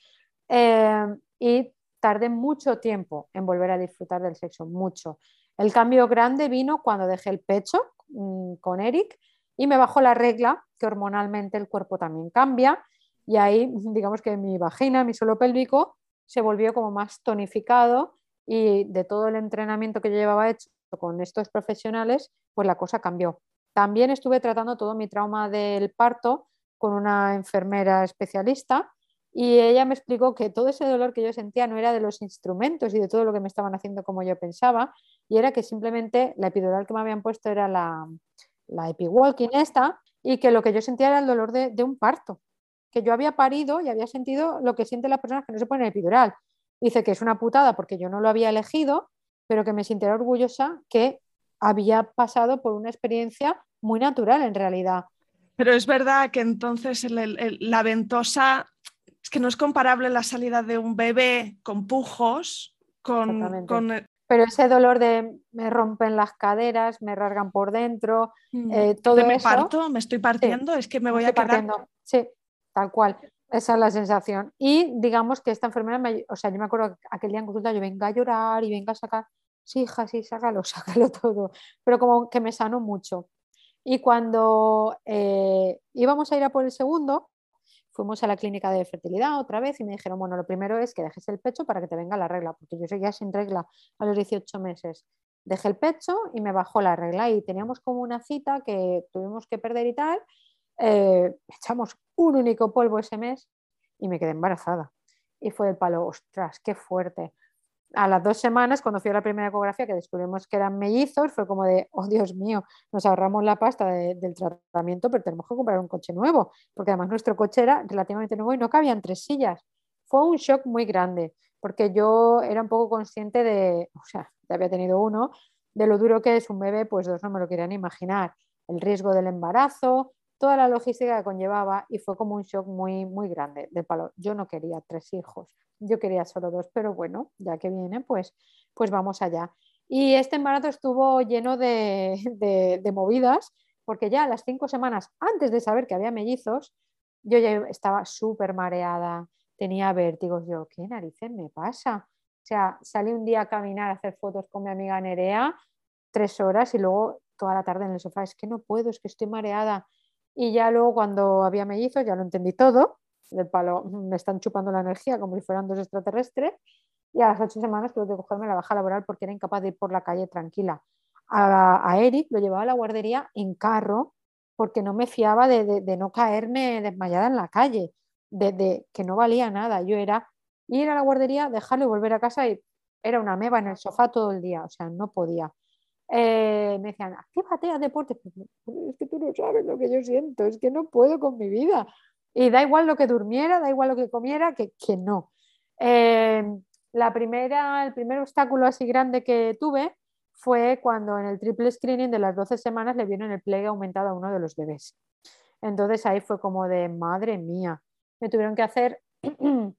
Eh, y tardé mucho tiempo en volver a disfrutar del sexo, mucho. El cambio grande vino cuando dejé el pecho mm, con Eric y me bajó la regla, que hormonalmente el cuerpo también cambia, y ahí digamos que mi vagina, mi suelo pélvico, se volvió como más tonificado y de todo el entrenamiento que yo llevaba hecho con estos profesionales, pues la cosa cambió. También estuve tratando todo mi trauma del parto con una enfermera especialista y ella me explicó que todo ese dolor que yo sentía no era de los instrumentos y de todo lo que me estaban haciendo como yo pensaba, y era que simplemente la epidural que me habían puesto era la, la epiduralquine esta, y que lo que yo sentía era el dolor de, un parto, que yo había parido y había sentido lo que sienten las personas que no se ponen epidural. Dice que es una putada porque yo no lo había elegido, pero que me sintiera orgullosa que había pasado por una experiencia muy natural en realidad. Pero es verdad que entonces el, la ventosa es que no es comparable la salida de un bebé con pujos con, con... Pero ese dolor de me rompen las caderas, me rasgan por dentro, mm. eh, todo me eso. parto, me estoy partiendo, es que me voy a quedar. Partiendo. Sí, tal cual. Esa es la sensación. Y digamos que esta enfermera, me, o sea, yo me acuerdo que aquel día en consulta yo venga a llorar y venga a sacar, sí, hija, sí, sácalo, sácalo todo. Pero como que me sanó mucho. Y cuando eh, íbamos a ir a por el segundo, fuimos a la clínica de fertilidad otra vez y me dijeron, bueno, lo primero es que dejes el pecho para que te venga la regla, porque yo seguía sin regla a los 18 meses. Dejé el pecho y me bajó la regla y teníamos como una cita que tuvimos que perder y tal. Eh, echamos un único polvo ese mes y me quedé embarazada. Y fue el palo, ostras, qué fuerte a las dos semanas, cuando fui a la primera ecografía, que descubrimos que eran mellizos, fue como de, oh Dios mío, nos ahorramos la pasta del tratamiento, pero tenemos que comprar un coche nuevo, porque además nuestro coche era relativamente nuevo y no cabían tres sillas. Fue un shock muy grande, porque yo era un poco consciente de, o sea, ya había tenido uno, de lo duro que es un bebé, pues dos no me lo querían imaginar. El riesgo del embarazo, toda la logística que conllevaba y fue como un shock muy, muy grande del palo. Yo no quería tres hijos, yo quería solo dos, pero bueno, ya que viene, pues, pues vamos allá. Y este embarazo estuvo lleno de, de, movidas, porque ya las cinco semanas antes de saber que había mellizos, yo ya estaba súper mareada, tenía vértigos, yo, ¿qué narices me pasa? O sea, salí un día a caminar, a hacer fotos con mi amiga Nerea, tres horas y luego toda la tarde en el sofá, es que no puedo, es que estoy mareada y ya luego cuando había mellizos ya lo entendí todo, del palo, me están chupando la energía como si fueran dos extraterrestres. Y a las ocho semanas tuve que cogerme la baja laboral porque era incapaz de ir por la calle tranquila. A, Eric lo llevaba a la guardería en carro porque no me fiaba de, de, no caerme desmayada en la calle, de, de, que no valía nada. Yo era ir a la guardería, dejarlo y volver a casa y era una meba en el sofá todo el día, o sea, no podía. Eh, me decían, actívate, haz deporte. Pues, es que tú no sabes lo que yo siento, es que no puedo con mi vida. Y da igual lo que durmiera, da igual lo que comiera, que, que no. Eh, la primera, el primer obstáculo así grande que tuve fue cuando en el triple screening de las 12 semanas le vieron el pliegue aumentado a uno de los bebés. Entonces ahí fue como de, madre mía, me tuvieron que hacer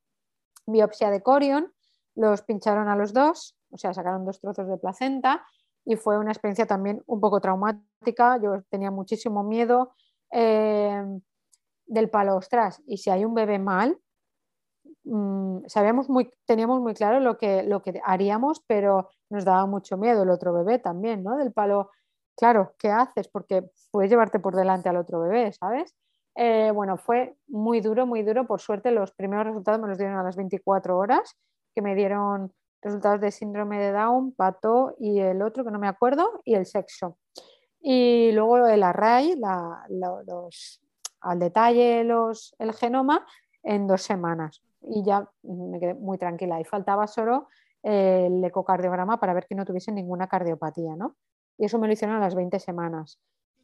biopsia de corion, los pincharon a los dos, o sea, sacaron dos trozos de placenta y fue una experiencia también un poco traumática. Yo tenía muchísimo miedo eh, del palo, ostras, y si hay un bebé mal, mmm, sabíamos muy, teníamos muy claro lo que, lo que haríamos, pero nos daba mucho miedo el otro bebé también, ¿no? Del palo, claro, ¿qué haces? Porque puedes llevarte por delante al otro bebé, ¿sabes? Eh, bueno, fue muy duro, muy duro. Por suerte, los primeros resultados me los dieron a las 24 horas, que me dieron resultados de síndrome de Down, pato y el otro que no me acuerdo, y el sexo. Y luego el array, los, al detalle los, el genoma en dos semanas. Y ya me quedé muy tranquila. Y faltaba solo el ecocardiograma para ver que no tuviese ninguna cardiopatía, ¿no? Y eso me lo hicieron a las 20 semanas.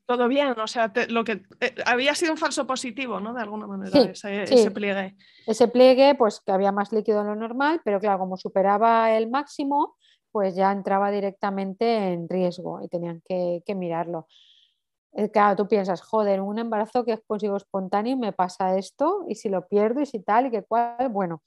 Todo bien, o sea, lo que eh, había sido un falso positivo, ¿no? De alguna manera, ese, pliegue. Ese pliegue, pues que había más líquido de lo normal, pero claro, como superaba el máximo, pues ya entraba directamente en riesgo y tenían que, que mirarlo. Eh, claro, tú piensas, joder, un embarazo que consigo espontáneo me pasa esto y si lo pierdo y si tal y que cual, bueno,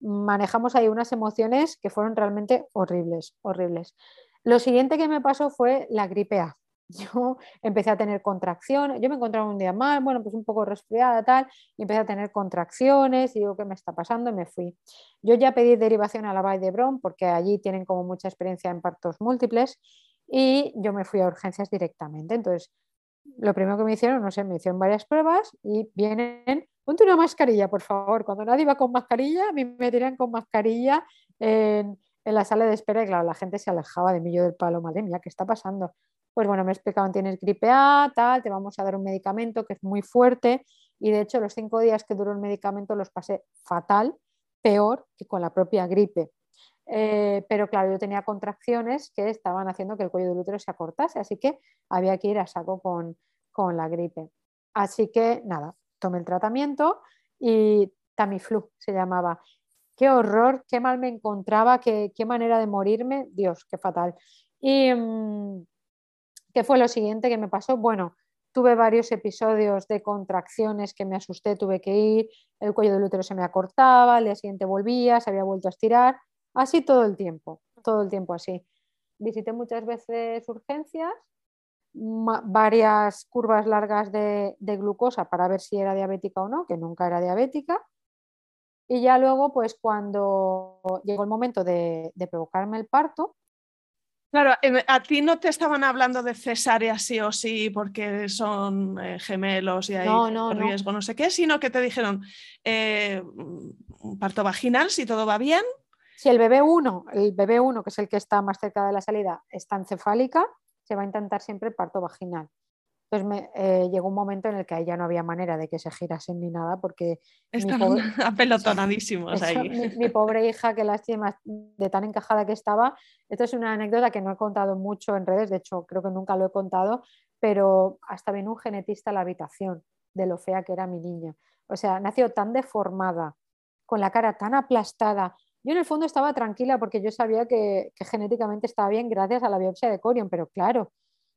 manejamos ahí unas emociones que fueron realmente horribles, horribles. Lo siguiente que me pasó fue la gripe A. Yo empecé a tener contracciones, yo me encontraba un día mal, bueno, pues un poco resfriada, tal, y empecé a tener contracciones y digo, ¿qué me está pasando? Y me fui. Yo ya pedí derivación a la Vall de Bron porque allí tienen como mucha experiencia en partos múltiples y yo me fui a urgencias directamente. Entonces, lo primero que me hicieron, no sé, me hicieron varias pruebas y vienen, ponte una mascarilla, por favor. Cuando nadie va con mascarilla, a mí me tiran con mascarilla en, en la sala de espera y claro, la gente se alejaba de mí yo del palo, madre mía, ¿qué está pasando? Pues bueno, me explicaban, tienes gripe A, tal, te vamos a dar un medicamento que es muy fuerte y de hecho los cinco días que duró el medicamento los pasé fatal, peor que con la propia gripe. Eh, pero claro, yo tenía contracciones que estaban haciendo que el cuello del útero se acortase, así que había que ir a saco con, la gripe. Así que nada, tomé el tratamiento y Tamiflu se llamaba. Qué horror, qué mal me encontraba, qué, manera de morirme, Dios, qué fatal. ¿Y mm, qué fue lo siguiente que me pasó? Bueno, tuve varios episodios de contracciones que me asusté, tuve que ir, el cuello del útero se me acortaba, al día siguiente volvía, se había vuelto a estirar Así todo el tiempo, todo el tiempo así. Visité muchas veces urgencias, varias curvas largas de, glucosa para ver si era diabética o no, que nunca era diabética. Y ya luego, pues cuando llegó el momento de, provocarme el parto, Claro, a ti no te estaban hablando de cesárea sí o sí porque son eh, gemelos y hay riesgo, no. sé qué, sino que te dijeron eh, un parto vaginal si todo va bien si el bebé 1, el bebé 1, que es el que está más cerca de la salida, está encefálica, se va a intentar siempre parto vaginal. Entonces me, eh, llegó un momento en el que ahí ya no había manera de que se girasen ni nada porque... Estaban apelotonadísimos ahí. Mi, pobre hija, que lástima de tan encajada que estaba. Esto es una anécdota que no he contado mucho en redes, de hecho creo que nunca lo he contado, pero hasta vino un genetista a la habitación de lo fea que era mi niña. O sea, nació tan deformada, con la cara tan aplastada, yo en el fondo estaba tranquila porque yo sabía que, genéticamente estaba bien gracias a la biopsia de corion, pero claro,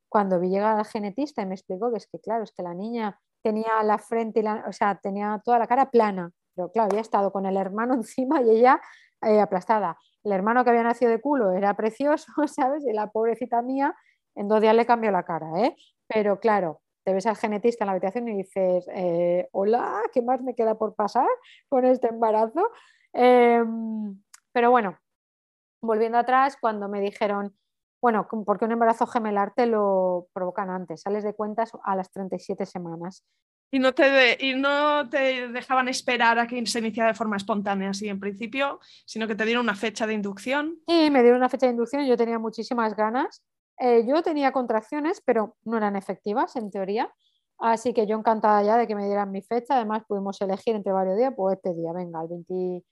cuando vi llegar al genetista y me explicó que es que, claro, es que la niña tenía la frente, y la, o sea, tenía toda la cara plana, pero claro, había estado con el hermano encima y ella eh, aplastada. El hermano que había nacido de culo era precioso, ¿sabes? Y la pobrecita mía en dos días le cambió la cara, ¿eh? Pero claro, te ves al genetista en la habitación y dices, eh, hola, ¿qué más me queda por pasar con este embarazo? Em, pero bueno, volviendo atrás, cuando me dijeron, bueno, porque un embarazo gemelar te lo provocan antes, sales de cuentas a las 37 semanas. Y no, te y no te dejaban esperar a que se iniciara de forma espontánea, así en principio, sino que te dieron una fecha de inducción. Y me dieron una fecha de inducción, yo tenía muchísimas ganas. Eh, yo tenía contracciones, pero no eran efectivas en teoría. Así que yo encantada ya de que me dieran mi fecha. Además, pudimos elegir entre varios días, pues este día, venga, el 20,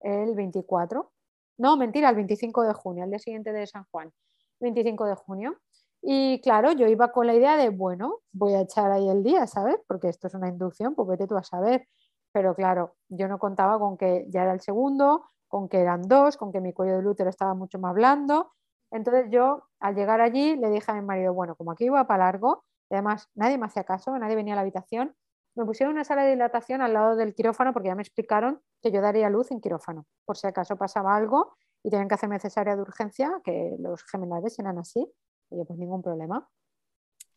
el 24. No, mentira, el 25 de junio, el día siguiente de San Juan, 25 de junio. Y claro, yo iba con la idea de, bueno, voy a echar ahí el día, ¿sabes? Porque esto es una inducción, pues vete tú a saber. Pero claro, yo no contaba con que ya era el segundo, con que eran dos, con que mi cuello del útero estaba mucho más blando. Entonces yo, al llegar allí, le dije a mi marido, bueno, como aquí iba para largo, y además nadie me hacía caso, nadie venía a la habitación, me pusieron una sala de dilatación al lado del quirófano porque ya me explicaron que yo daría luz en quirófano, por si acaso pasaba algo y tenían que hacerme cesárea de urgencia, que los gemelares eran así, y yo pues ningún problema.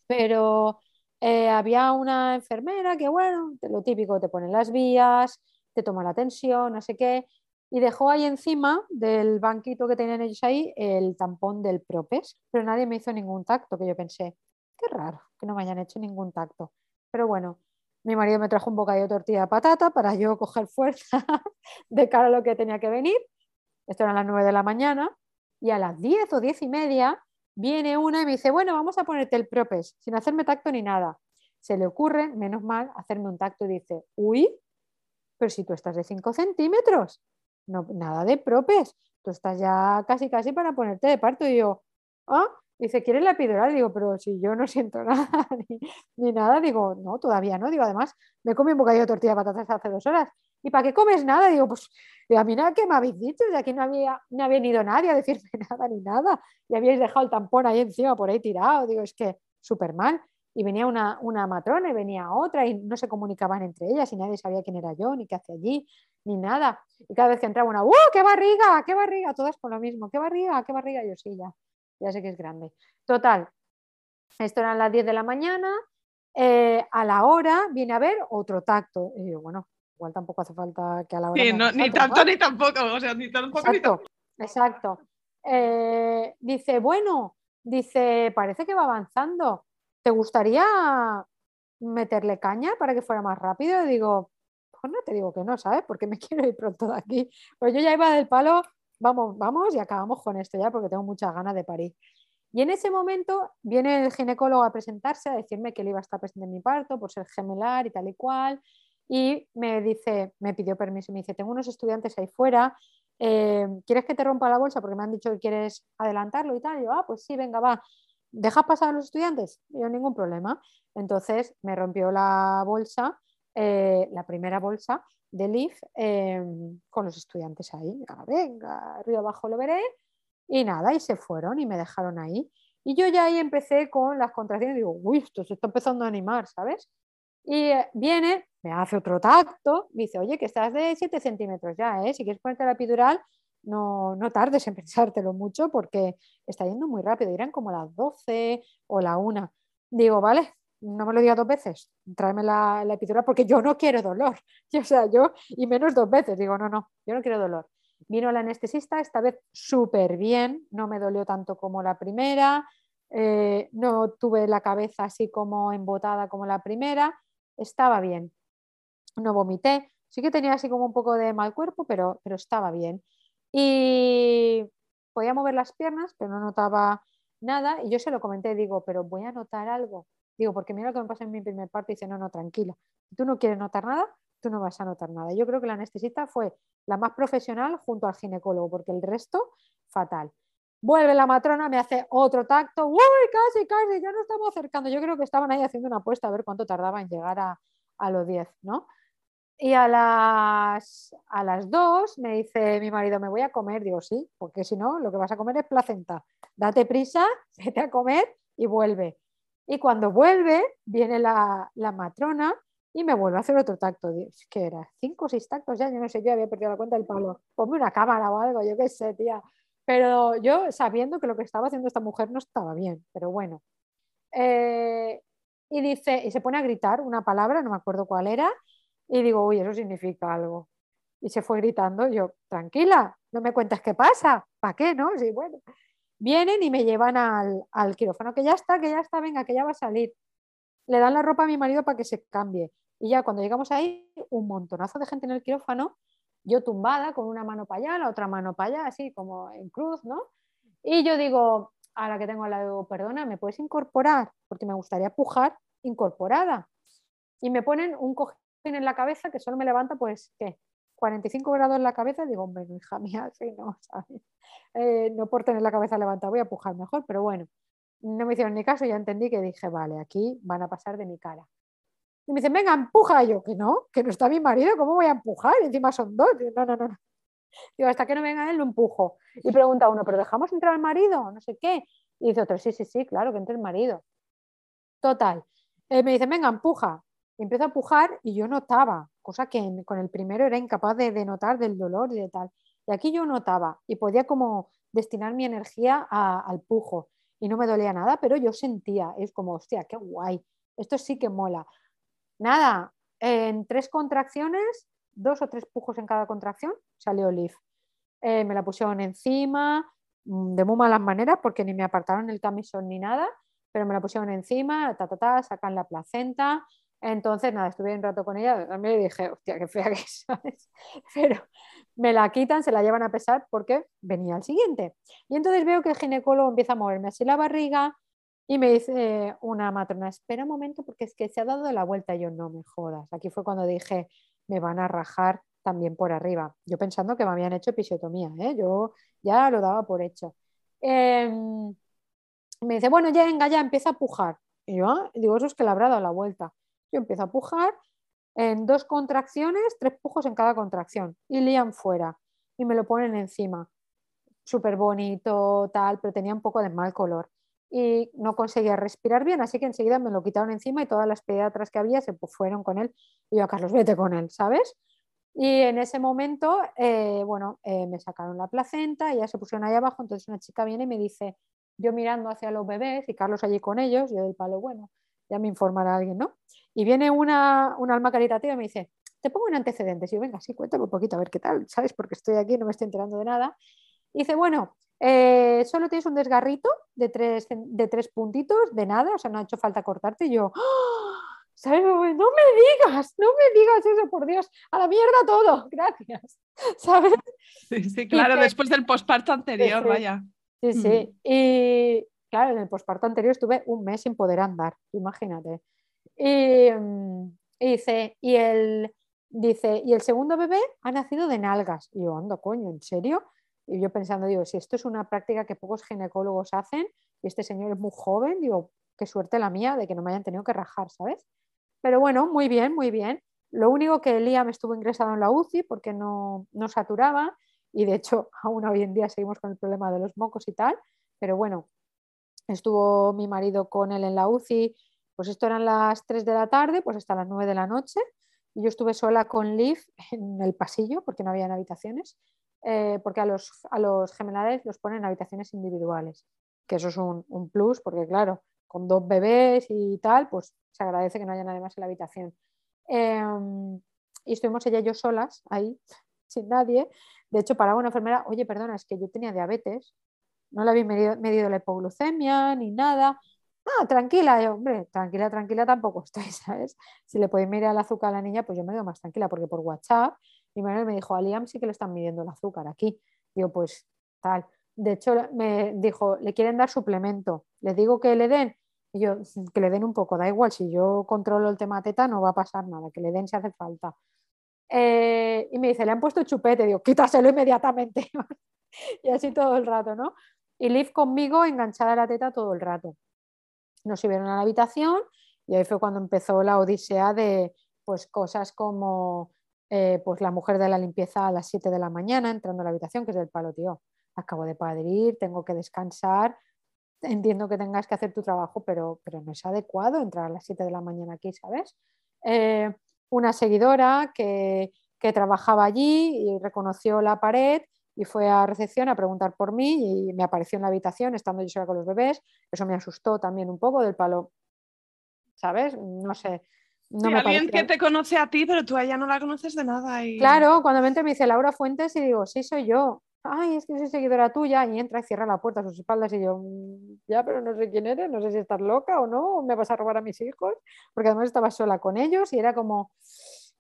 Pero eh, había una enfermera que, bueno, lo típico, te ponen las vías, te toma la tensión, no sé qué, y dejó ahí encima del banquito que tenían ellos ahí el tampón del propes, pero nadie me hizo ningún tacto, que yo pensé, qué raro que no me hayan hecho ningún tacto. Pero bueno, mi marido me trajo un bocadillo de tortilla de patata para yo coger fuerza de cara a lo que tenía que venir. Esto era a las 9 de la mañana y a las 10 o 10 y media viene una y me dice, bueno, vamos a ponerte el propes, sin hacerme tacto ni nada. Se le ocurre, menos mal, hacerme un tacto y dice, uy, pero si tú estás de 5 centímetros, no, nada de propes, tú estás ya casi casi para ponerte de parto. Y yo, ah, dice, ¿quieres la epidural? Digo, pero si yo no siento nada ni, nada, digo, no, todavía no. Digo, además, me comí un bocadillo de tortilla de patatas hace dos horas. ¿Y para qué comes nada? Digo, pues a mí nada que me habéis dicho, de aquí no había, no había venido nadie a decirme nada ni nada. Y habíais dejado el tampón ahí encima, por ahí tirado. Digo, es que súper mal. Y venía una, una matrona y venía otra y no se comunicaban entre ellas y nadie sabía quién era yo, ni qué hacía allí, ni nada. Y cada vez que entraba una, ¡uh, qué barriga, qué barriga! Todas con lo mismo, ¿qué barriga, qué barriga? Yo sí, ya, ya sé que es grande. Total, esto eran las 10 de la mañana, eh, a la hora viene a ver otro tacto. Y yo, bueno, igual tampoco hace falta que a la hora. Sí, ni tanto ni tampoco, o sea, ni tampoco exacto, ni tampoco. Exacto. Eh, dice, bueno, dice, parece que va avanzando. ¿Te gustaría meterle caña para que fuera más rápido? Y digo, pues no te digo que no, ¿sabes? Porque me quiero ir pronto de aquí. Pues yo ya iba del palo, vamos, vamos y acabamos con esto ya porque tengo muchas ganas de parir. Y en ese momento viene el ginecólogo a presentarse, a decirme que él iba a estar presente en mi parto por ser gemelar y tal y cual y me dice, me pidió permiso, me dice, tengo unos estudiantes ahí fuera, eh, ¿quieres que te rompa la bolsa? Porque me han dicho que quieres adelantarlo y tal. Y yo, ah, pues sí, venga, va. ¿Dejas pasar a los estudiantes? yo, ningún problema. Entonces me rompió la bolsa, eh, la primera bolsa de LIF em, con los estudiantes ahí. Ah, venga, río abajo lo veré. Y nada, y se fueron y me dejaron ahí. Y yo ya ahí empecé con las contracciones. Digo, uy, esto se está empezando a animar, ¿sabes? Y eh, viene, me hace otro tacto, dice, oye, que estás de 7 centímetros ya, ¿eh? Si quieres ponerte la epidural, no, no tardes en pensártelo mucho porque está yendo muy rápido, irán como las 12 o la 1. Digo, vale, no me lo digas dos veces, tráeme la, la, epidural porque yo no quiero dolor. o sea, yo, y menos dos veces, digo, no, no, yo no quiero dolor. Vino la anestesista, esta vez súper bien, no me dolió tanto como la primera, eh, no tuve la cabeza así como embotada como la primera, estaba bien. No vomité, sí que tenía así como un poco de mal cuerpo, pero, pero estaba bien. Y podía mover las piernas, pero no notaba nada. Y yo se lo comenté, digo, pero voy a notar algo. Digo, porque mira lo que me pasa en mi primer parte. Dice, no, no, tranquila. Si tú no quieres notar nada, tú no vas a notar nada. Yo creo que la anestesista fue la más profesional junto al ginecólogo, porque el resto, fatal. Vuelve la matrona, me hace otro tacto. ¡Uy, casi, casi! Ya nos estamos acercando. Yo creo que estaban ahí haciendo una apuesta a ver cuánto tardaba en llegar a, a los 10, ¿no? Y a las, a las 2 me dice mi marido, me voy a comer. Digo, sí, porque si no, lo que vas a comer es placenta. Date prisa, vete a comer y vuelve. Y cuando vuelve, viene la, la matrona y me vuelve a hacer otro tacto. ¿Qué era? ¿Cinco o seis tactos ya? Yo no sé, yo había perdido la cuenta del palo. Ponme una cámara o algo, yo qué sé, tía. Pero yo sabiendo que lo que estaba haciendo esta mujer no estaba bien, pero bueno. Eh, y dice, y se pone a gritar una palabra, no me acuerdo cuál era, y digo, uy, eso significa algo. Y se fue gritando, yo, tranquila, no me cuentas qué pasa, ¿para qué, no? Sí, bueno. Vienen y me llevan al, quirófano, que ya está, que ya está, venga, que ya va a salir. Le dan la ropa a mi marido para que se cambie. Y ya cuando llegamos ahí, un montonazo de gente en el quirófano yo tumbada con una mano para allá, la otra mano para allá, así como en cruz, ¿no? Y yo digo a la que tengo al lado, perdona, ¿me puedes incorporar? Porque me gustaría pujar incorporada. Y me ponen un cojín en la cabeza que solo me levanta, pues, ¿qué? 45 grados en la cabeza, digo, hombre, hija mía, sí, no, ¿sabes? Eh, no por tener la cabeza levantada, voy a pujar mejor, pero bueno, no me hicieron ni caso, ya entendí que dije, vale, aquí van a pasar de mi cara. Y me dicen, venga, empuja. yo, que no, que no está mi marido, ¿cómo voy a empujar? Y encima son dos. no, no, no. Digo, hasta que no venga él, lo empujo. Y pregunta uno, ¿pero dejamos entrar al marido? No sé qué. Y dice otro, sí, sí, sí, claro, que entre el marido. Total. Eh, me dice, venga, empuja. Y empiezo a empujar y yo notaba, cosa que con el primero era incapaz de, de, notar del dolor y de tal. Y aquí yo notaba y podía como destinar mi energía al pujo. Y no me dolía nada, pero yo sentía, es como, hostia, qué guay. Esto sí que mola. Nada, en tres contracciones, dos o tres pujos en cada contracción, salió Leaf. Eh, me la pusieron encima, mm, de muy malas maneras, porque ni me apartaron el camisón ni nada, pero me la pusieron encima, ta, ta, ta, sacan la placenta, Entonces, nada, estuve un rato con ella, también dije, hostia, qué fea que sabes. Pero me la quitan, se la llevan a pesar porque venía el siguiente. Y entonces veo que el ginecólogo empieza a moverme así la barriga y me dice una matrona, espera un momento porque es que se ha dado la vuelta. Y yo, no me jodas. Aquí fue cuando dije, me van a rajar también por arriba. Yo pensando que me habían hecho episiotomía, ¿eh? yo ya lo daba por hecho. Em, me dice, bueno, ya venga, ya empieza a pujar. Y yo, ah", digo, eso es que le habrá dado la vuelta. Yo empiezo a pujar en dos contracciones, tres pujos en cada contracción y lían fuera y me lo ponen encima. Súper bonito, tal, pero tenía un poco de mal color y no conseguía respirar bien, así que enseguida me lo quitaron encima y todas las pediatras que había se fueron con él y yo a Carlos, vete con él, ¿sabes? Y en ese momento, eh, bueno, eh, me sacaron la placenta ya se pusieron ahí abajo, entonces una chica viene y me dice, yo mirando hacia los bebés y Carlos allí con ellos, yo del palo, bueno, ya me informará alguien, ¿no? Y viene una, una alma caritativa y me dice, te pongo un antecedente. Y yo, venga, sí, cuéntame un poquito, a ver qué tal, ¿sabes? Porque estoy aquí, no me estoy enterando de nada. Y dice, bueno, eh, solo tienes un desgarrito de tres, de tres puntitos, de nada, o sea, no ha hecho falta cortarte. Y yo, ¡Ah! ¿sabes? No me digas, no me digas eso, por Dios, a la mierda todo, gracias, ¿sabes? Sí, sí, claro, después del posparto anterior, vaya. Sí, sí, y claro, en el posparto anterior estuve un mes sin poder andar, imagínate. Mm, y, dice, y el, dice, y el segundo bebé ha nacido de nalgas. Y yo, ando, coño, ¿en serio? Y yo pensando, digo, si esto es una práctica que pocos ginecólogos hacen y este señor es muy joven, digo, qué suerte la mía de que no me hayan tenido que rajar, ¿sabes? Pero bueno, muy bien, muy bien. Lo único que Liam estuvo ingresado en la UCI porque no, no saturaba y de hecho aún hoy en día seguimos con el problema de los mocos y tal, pero bueno, estuvo mi marido con él en la UCI pues esto eran las 3 de la tarde, pues hasta las 9 de la noche. Y yo estuve sola con Liv en el pasillo porque no había habitaciones, eh, porque a los, a los ponen en habitaciones individuales, que eso es un, plus, porque claro, con dos bebés y tal, pues se agradece que no haya nadie más en la habitación. Em, y estuvimos ella y yo solas ahí, sin nadie. De hecho, paraba una enfermera, oye, perdona, es que yo tenía diabetes, no le había medido la hipoglucemia ni nada ah, tranquila, hombre, tranquila, tranquila tampoco estoy, ¿sabes? Si le podéis mirar el azúcar a la niña, pues yo me quedo más tranquila, porque por WhatsApp mi madre me dijo, a Liam sí que le están midiendo el azúcar aquí. Digo, pues tal. De hecho, me dijo, le quieren dar suplemento. Le digo que le den. Y yo, mm, que le den un poco, da igual, si yo controlo el tema teta no va a pasar nada, que le den si hace falta. Eh, y me dice, le han puesto chupete, digo, quítaselo inmediatamente. y así todo el rato, ¿no? Y Liv conmigo enganchada a la teta todo el rato nos subieron a la habitación y ahí fue cuando empezó la odisea de pues, cosas como eh, pues, la mujer de la limpieza a las 7 de la mañana entrando a la habitación, que es el palo, tío. Acabo de parir, tengo que descansar, entiendo que tengas que hacer tu trabajo, pero, pero no es adecuado entrar a las 7 de la mañana aquí, ¿sabes? Eh, una seguidora que, que trabajaba allí y reconoció la pared y fue a recepción a preguntar por mí y me apareció en la habitación estando yo sola con los bebés. Eso me asustó también un poco del palo, ¿sabes? No sé. No alguien que te conoce a ti, pero tú a ella no la conoces de nada. Y... Claro, cuando me entra me dice Laura Fuentes y digo, sí, soy yo. Ay, es que soy seguidora tuya. Y entra y cierra la puerta a sus espaldas y yo, mm, ya, pero no sé quién eres, no sé si estás loca o no, o me vas a robar a mis hijos, porque además estaba sola con ellos y era como,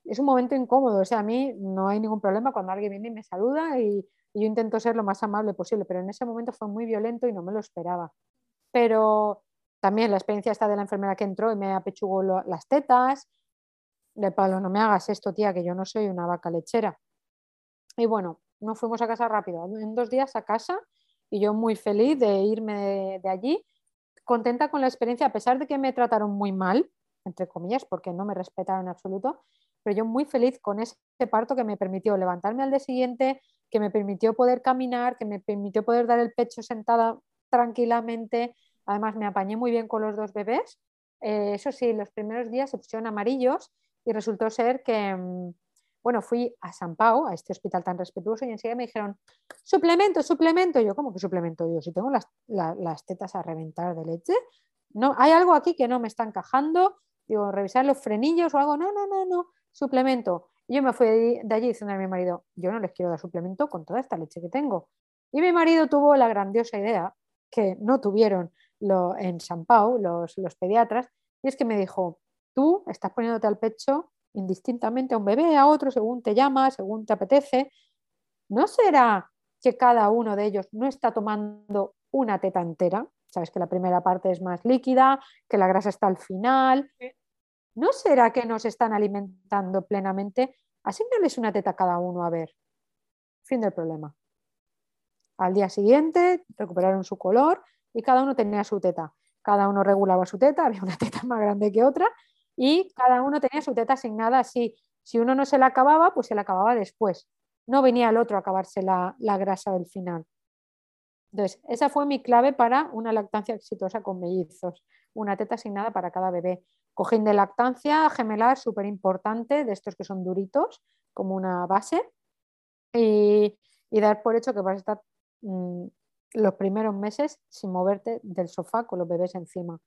es un momento incómodo. O sea, a mí no hay ningún problema cuando alguien viene y me saluda y yo intento ser lo más amable posible, pero en ese momento fue muy violento y no me lo esperaba. Pero también la experiencia esta de la enfermera que entró y me apechugó las tetas, de palo, no me hagas esto, tía, que yo no soy una vaca lechera. Y bueno, nos fuimos a casa rápido, en dos días a casa y yo muy feliz de irme de, allí, contenta con la experiencia, a pesar de que me trataron muy mal, entre comillas, porque no me respetaron en absoluto, pero yo muy feliz con ese parto que me permitió levantarme al día siguiente, que me permitió poder caminar, que me permitió poder dar el pecho sentada tranquilamente. Además, me apañé muy bien con los dos bebés. Eh, eso sí, los primeros días se pusieron amarillos y resultó ser que, mm, bueno, fui a San Pau, a este hospital tan respetuoso, y enseguida me dijeron, suplemento, suplemento. yo, ¿cómo que suplemento? Yo, si tengo las, las tetas a reventar de leche, no, hay algo aquí que no me está encajando. Digo, revisar los frenillos o algo. No, no, no, no, suplemento. Y yo me fui de allí diciendo a mi marido, yo no les quiero dar suplemento con toda esta leche que tengo. Y mi marido tuvo la grandiosa idea, que no tuvieron lo, en San Pau los, los pediatras, y es que me dijo, tú estás poniéndote al pecho indistintamente a un bebé, a otro, según te llama, según te apetece. ¿No será que cada uno de ellos no está tomando una teta entera? Sabes que la primera parte es más líquida, que la grasa está al final. ¿No será que nos están alimentando plenamente? Asignales una teta cada uno, a ver. Fin del problema. Al día siguiente recuperaron su color y cada uno tenía su teta. Cada uno regulaba su teta, había una teta más grande que otra y cada uno tenía su teta asignada así. Si uno no se la acababa, pues se la acababa después. No venía el otro a acabarse la, la grasa del final. Entonces, esa fue mi clave para una lactancia exitosa con mellizos. Una teta asignada para cada bebé. Cojín de lactancia gemelar, súper importante, de estos que son duritos, como una base. Y, y, dar por hecho que vas a estar mmm, los primeros meses sin moverte del sofá con los bebés encima.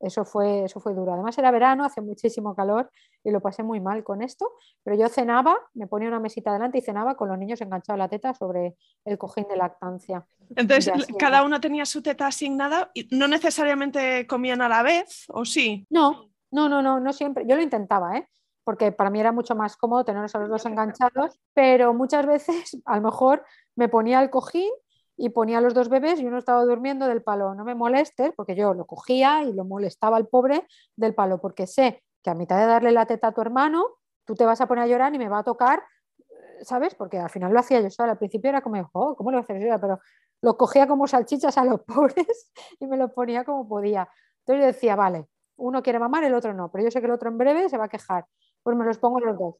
Eso fue, eso fue duro. Además era verano, hace muchísimo calor y lo pasé muy mal con esto, pero yo cenaba, me ponía una mesita delante y cenaba con los niños enganchados a la teta sobre el cojín de lactancia. Entonces, cada uno tenía su teta asignada y no necesariamente comían a la vez, ¿o sí? No, no, no, no, no siempre. Yo lo intentaba, ¿eh? porque para mí era mucho más cómodo tenerlos a los dos enganchados, pero muchas veces a lo mejor me ponía el cojín y ponía a los dos bebés y uno estaba durmiendo del palo. No me molestes, porque yo lo cogía y lo molestaba al pobre del palo, porque sé que a mitad de darle la teta a tu hermano, tú te vas a poner a llorar y me va a tocar, ¿sabes? Porque al final lo hacía yo sola. Al principio era como, oh, ¿cómo lo yo? Pero lo cogía como salchichas a los pobres y me lo ponía como podía. Entonces yo decía, vale, uno quiere mamar, el otro no, pero yo sé que el otro en breve se va a quejar. Pues me los pongo los dos.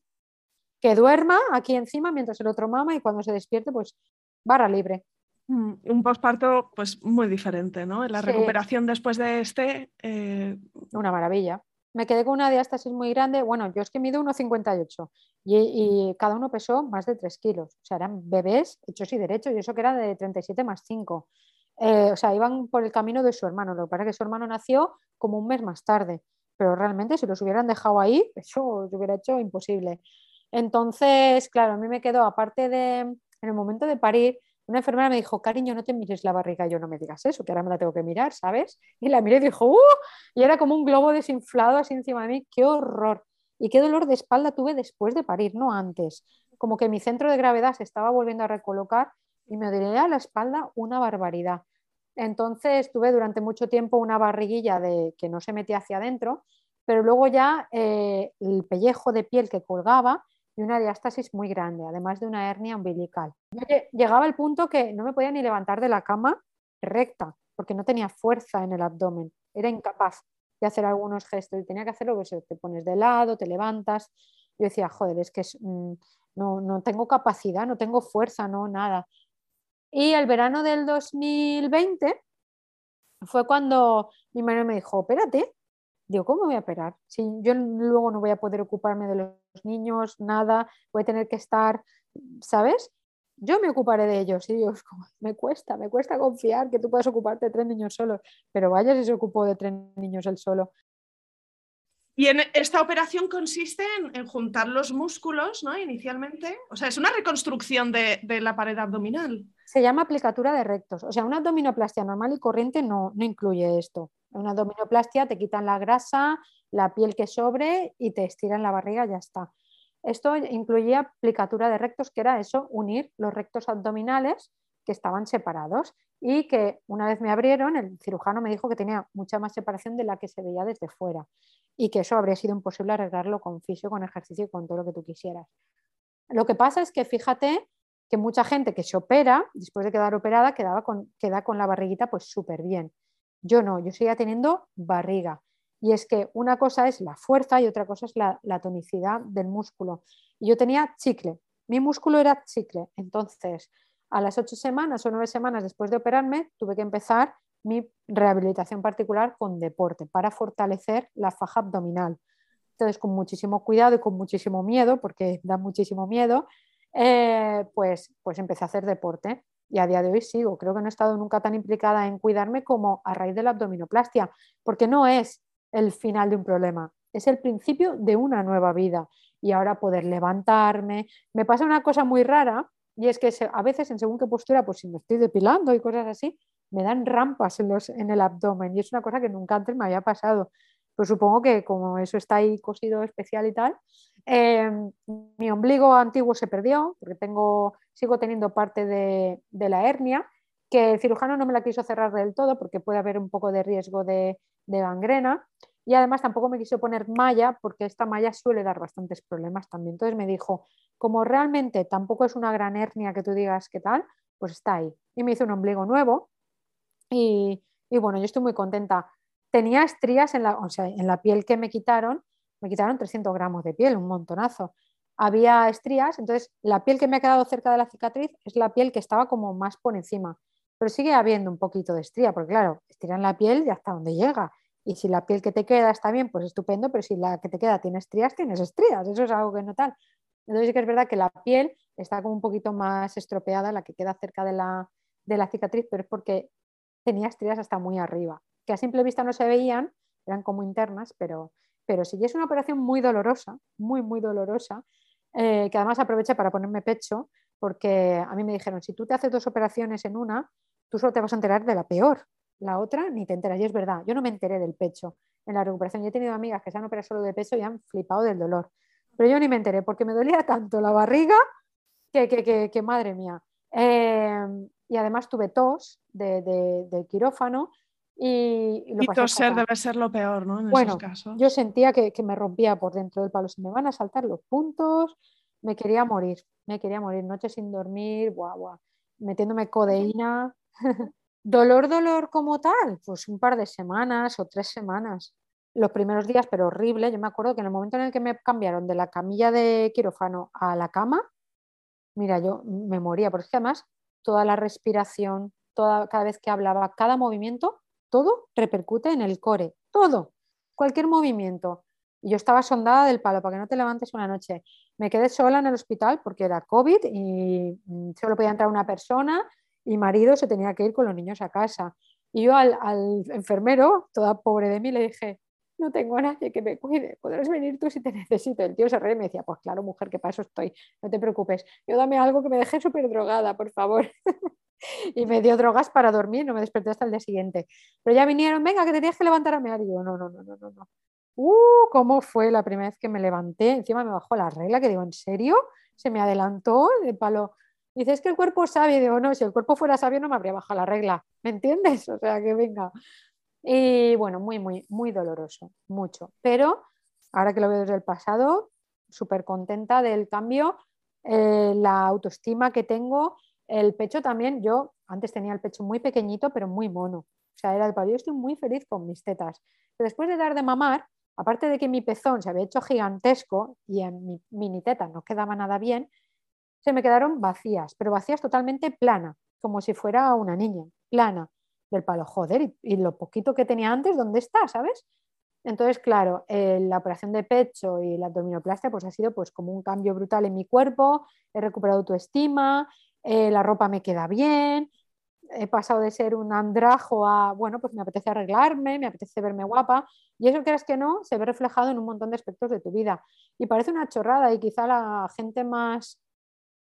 Que duerma aquí encima mientras el otro mama y cuando se despierte, pues barra libre. Mm, un posparto pues muy diferente, ¿no? La recuperación después de este... Eh, una maravilla. Me quedé con una diástasis muy grande. Bueno, yo es que mido 1,58 y, y cada uno pesó más de 3 kilos. O sea, eran bebés hechos y derechos y eso que era de 37 más 5. Eh, o sea, iban por el camino de su hermano. Lo que pasa es que su hermano nació como un mes más tarde. Pero realmente si los hubieran dejado ahí, eso se hubiera hecho imposible. Entonces, claro, a mí me quedó, aparte de, en el momento de parir, una enfermera me dijo, cariño, no te mires la barriga. yo no me digas eso, que ahora me la tengo que mirar, ¿sabes? Y la miré y dijo, ¡uh! Y era como un globo desinflado así encima de mí. ¡Qué horror! Y qué dolor de espalda tuve después de parir, no antes. Como que mi centro de gravedad se estaba volviendo a recolocar y me dolía la espalda una barbaridad. Entonces tuve durante mucho tiempo una barriguilla de, que no se metía hacia adentro, pero luego ya eh, el pellejo de piel que colgaba y una diástasis muy grande, además de una hernia umbilical. llegaba al punto que no me podía ni levantar de la cama recta, porque no tenía fuerza en el abdomen, era incapaz de hacer algunos gestos y tenía que hacerlo, pues te pones de lado, te levantas. Yo decía, joder, es que mm, no, no tengo capacidad, no tengo fuerza, no, nada. Y el verano del 2020 fue cuando mi madre me dijo, espérate, Digo, ¿cómo voy a operar? Si yo luego no voy a poder ocuparme de los niños, nada, voy a tener que estar, ¿sabes? Yo me ocuparé de ellos. Y Dios, me cuesta, me cuesta confiar que tú puedas ocuparte de tres niños solos, pero vaya si se ocupó de tres niños él solo. Y esta operación consiste en, juntar los músculos, ¿no? Inicialmente. O sea, es una reconstrucción de, la pared abdominal. Se llama aplicatura de rectos. O sea, una abdominoplastia normal y corriente no, no incluye esto. Una abdominoplastia te quitan la grasa, la piel que sobre y te estiran la barriga, ya está. Esto incluía aplicatura de rectos, que era eso, unir los rectos abdominales que estaban separados y que una vez me abrieron, el cirujano me dijo que tenía mucha más separación de la que se veía desde fuera y que eso habría sido imposible arreglarlo con fisio, con ejercicio y con todo lo que tú quisieras. Lo que pasa es que fíjate que mucha gente que se opera, después de quedar operada, quedaba con, queda con la barriguita pues súper bien. Yo no, yo seguía teniendo barriga. Y es que una cosa es la fuerza y otra cosa es la, tonicidad del músculo. Y yo tenía chicle, mi músculo era chicle. Entonces, a las ocho semanas o nueve semanas después de operarme, tuve que empezar mi rehabilitación particular con deporte para fortalecer la faja abdominal. Entonces, con muchísimo cuidado y con muchísimo miedo, porque da muchísimo miedo, eh, pues, pues empecé a hacer deporte y a día de hoy sigo. Creo que no he estado nunca tan implicada en cuidarme como a raíz de la abdominoplastia, porque no es el final de un problema, es el principio de una nueva vida. Y ahora poder levantarme. Me pasa una cosa muy rara y es que a veces en según qué postura, pues si me estoy depilando y cosas así, me dan rampas en, los, en el abdomen y es una cosa que nunca antes me había pasado. Pues supongo que como eso está ahí cosido especial y tal, em, mi ombligo antiguo se perdió, porque tengo, sigo teniendo parte de, la hernia, que el cirujano no me la quiso cerrar del todo porque puede haber un poco de riesgo de, de gangrena. Y además tampoco me quiso poner malla porque esta malla suele dar bastantes problemas también. Entonces me dijo, como realmente tampoco es una gran hernia que tú digas qué tal, pues está ahí. Y me hizo un ombligo nuevo y, bueno, yo estoy muy contenta. Tenía estrías en la, en la piel que me quitaron, me quitaron 300 gramos de piel, un montonazo. Había estrías, entonces la piel que me ha quedado cerca de la cicatriz es la piel que estaba como más por encima, pero sigue habiendo un poquito de estría, porque claro, estiran la piel y hasta donde llega. Y si la piel que te queda está bien, pues estupendo, pero si la que te queda tiene estrías, tienes estrías, eso es algo que no tal. Entonces sí que es verdad que la piel está como un poquito más estropeada, la que queda cerca de la, de la cicatriz, pero es porque tenía estrías hasta muy arriba, que a simple vista no se veían, eran como internas, pero, pero sí, es una operación muy dolorosa, muy, muy dolorosa, eh, que además aproveché para ponerme pecho, porque a mí me dijeron, si tú te haces dos operaciones en una, tú solo te vas a enterar de la peor, la otra ni te enteras. Y es verdad, yo no me enteré del pecho en la recuperación. He tenido amigas que se han operado solo de pecho y han flipado del dolor, pero yo ni me enteré porque me dolía tanto la barriga que, que, que, madre mía. Eh, y además tuve tos de, quirófano. Y, y, toser debe ser lo peor, ¿no? En bueno, esos casos. yo sentía que, me rompía por dentro del palo. Se me van a saltar los puntos, me quería morir, me quería morir. Noche sin dormir, guau, guau, metiéndome codeína. dolor, dolor como tal, pues un par de semanas o tres semanas. Los primeros días, pero horrible. Yo me acuerdo que en el momento en el que me cambiaron de la camilla de quirófano a la cama, mira, yo me moría, porque además toda la respiración, toda, cada vez que hablaba, cada movimiento, todo repercute en el core, todo, cualquier movimiento. Yo estaba sondada del palo para que no te levantes una noche. Me quedé sola en el hospital porque era COVID y mm, solo podía entrar una persona y marido se tenía que ir con los niños a casa. Y yo al, al enfermero, toda pobre de mí, le dije, no tengo nadie que me cuide, podrás venir tú si te necesito. El tío se reía y me decía, pues claro, mujer, que para eso estoy, no te preocupes. Yo dame algo que me deje súper drogada, por favor. y me dio drogas para dormir, no me desperté hasta el día siguiente. Pero ya vinieron, venga, que te tienes que levantar a mear. Y yo, no, no, no, no, no, no. Uh, ¿cómo fue la primera vez que me levanté? Encima me bajó la regla, que digo, ¿en serio? Se me adelantó el palo. Dice, es que el cuerpo sabio. Y digo, no, si el cuerpo fuera sabio no me habría bajado la regla. ¿Me entiendes? O sea, que venga. Y bueno, muy, muy, muy doloroso, mucho. Pero ahora que lo veo desde el pasado, súper contenta del cambio, eh, la autoestima que tengo, el pecho también. Yo antes tenía el pecho muy pequeñito, pero muy mono. O sea, era el Yo estoy muy feliz con mis tetas. Pero después de dar de mamar, aparte de que mi pezón se había hecho gigantesco y en mi mini teta no quedaba nada bien, se me quedaron vacías, pero vacías totalmente plana, como si fuera una niña, plana del palo, joder, y, lo poquito que tenía antes, ¿dónde está? ¿Sabes? Entonces, claro, eh, la operación de pecho y la abdominoplastia pues ha sido pues como un cambio brutal en mi cuerpo, he recuperado autoestima, eh, la ropa me queda bien, he pasado de ser un andrajo a, bueno, pues me apetece arreglarme, me apetece verme guapa, y eso creas que no, se ve reflejado en un montón de aspectos de tu vida. Y parece una chorrada y quizá la gente más,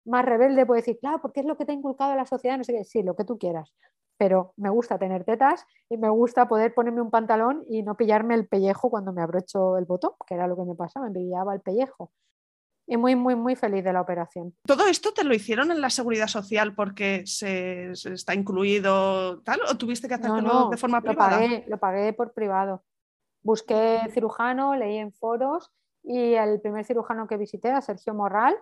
más rebelde puede decir, claro, porque es lo que te ha inculcado la sociedad, no sé qué, sí, lo que tú quieras, pero me gusta tener tetas y me gusta poder ponerme un pantalón y no pillarme el pellejo cuando me abrocho el botón, que era lo que me pasaba, me pillaba el pellejo. Y muy, muy, muy feliz de la operación. ¿Todo esto te lo hicieron en la seguridad social porque se, está incluido tal o tuviste que hacerlo de forma privada? Lo pagué, lo pagué por privado. Busqué cirujano, leí en foros y el primer cirujano que visité, a Sergio Morral,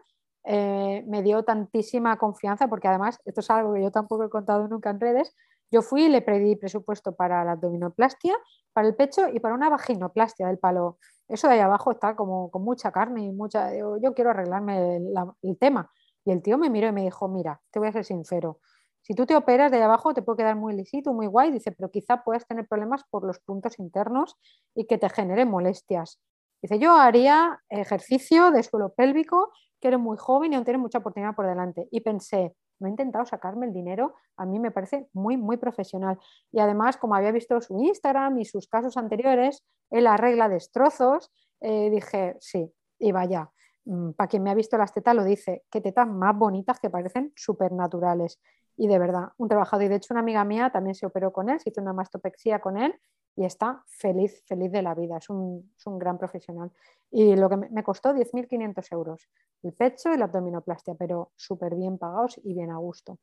eh, me dio tantísima confianza, porque además, esto es algo que yo tampoco he contado nunca en redes, yo fui y le pedí presupuesto para la abdominoplastia, para el pecho y para una vaginoplastia del palo. Eso de ahí abajo está como con mucha carne y mucha... Yo quiero arreglarme el, tema. Y el tío me miró y me dijo, mira, te voy a ser sincero, si tú te operas de ahí abajo te puede quedar muy lisito, muy guay, dice, pero quizá puedas tener problemas por los puntos internos y que te genere molestias. Dice, yo haría ejercicio de suelo pélvico que eres muy joven y aún tienes mucha oportunidad por delante. Y pensé, no he intentado sacarme el dinero, a mí me parece muy, muy profesional. Y además, como había visto su Instagram y sus casos anteriores, él arregla destrozos, eh, dije, sí, y vaya, mm, para quien me ha visto las tetas lo dice, qué tetas más bonitas que parecen súper naturales. Y de verdad, un trabajador. Y de hecho, una amiga mía también se operó con él, se hizo una mastopexia con él y está feliz, feliz de la vida, es un, gran profesional. Y lo que me, costó 10.500 euros, el pecho y la abdominoplastia, pero súper bien pagados y bien a gusto.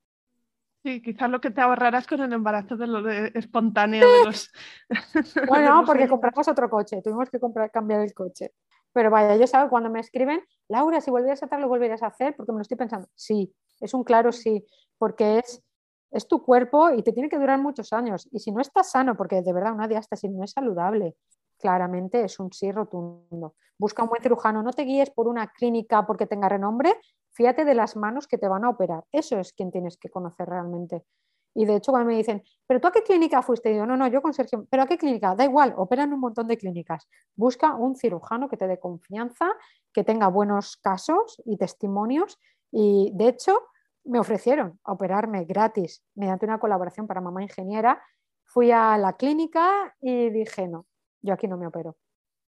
Sí, quizás lo que te ahorrarás con el embarazo de lo de espontáneo de los. bueno, porque compramos otro coche, tuvimos que comprar, cambiar el coche. Pero vaya, yo sabes, cuando me escriben, Laura, si volvieras a hacer, lo volverías a hacer, porque me lo estoy pensando. Sí, es un claro sí, porque es, es tu cuerpo y te tiene que durar muchos años. Y si no estás sano, porque de verdad una hasta si no es saludable, claramente es un sí rotundo. Busca un buen cirujano, no te guíes por una clínica porque tenga renombre, fíjate de las manos que te van a operar. Eso es quien tienes que conocer realmente. Y de hecho, cuando me dicen, ¿pero tú a qué clínica fuiste? Y yo, no, no, yo con Sergio, ¿pero a qué clínica? Da igual, operan un montón de clínicas. Busca un cirujano que te dé confianza, que tenga buenos casos y testimonios. Y de hecho, me ofrecieron operarme gratis mediante una colaboración para mamá ingeniera. Fui a la clínica y dije, no, yo aquí no me opero.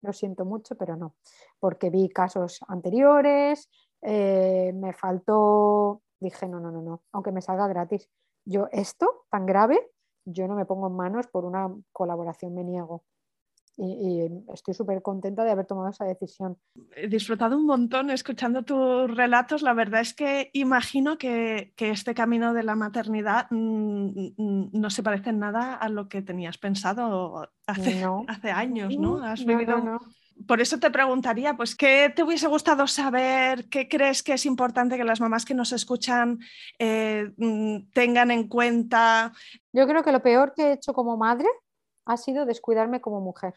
Lo siento mucho, pero no, porque vi casos anteriores, eh, me faltó, dije, no, no, no, no, aunque me salga gratis yo esto tan grave, yo no me pongo en manos por una colaboración, me niego. Y, estoy súper contenta de haber tomado esa decisión. He disfrutado un montón escuchando tus relatos. La verdad es que imagino que, este camino de la maternidad mm, mm, no se parece en nada a lo que tenías pensado hace, hace años, ¿no? Has vivido por eso te preguntaría, pues, ¿qué te hubiese gustado saber? ¿Qué crees que es importante que las mamás que nos escuchan eh, mm, tengan en cuenta? Yo creo que lo peor que he hecho como madre ha sido descuidarme como mujer.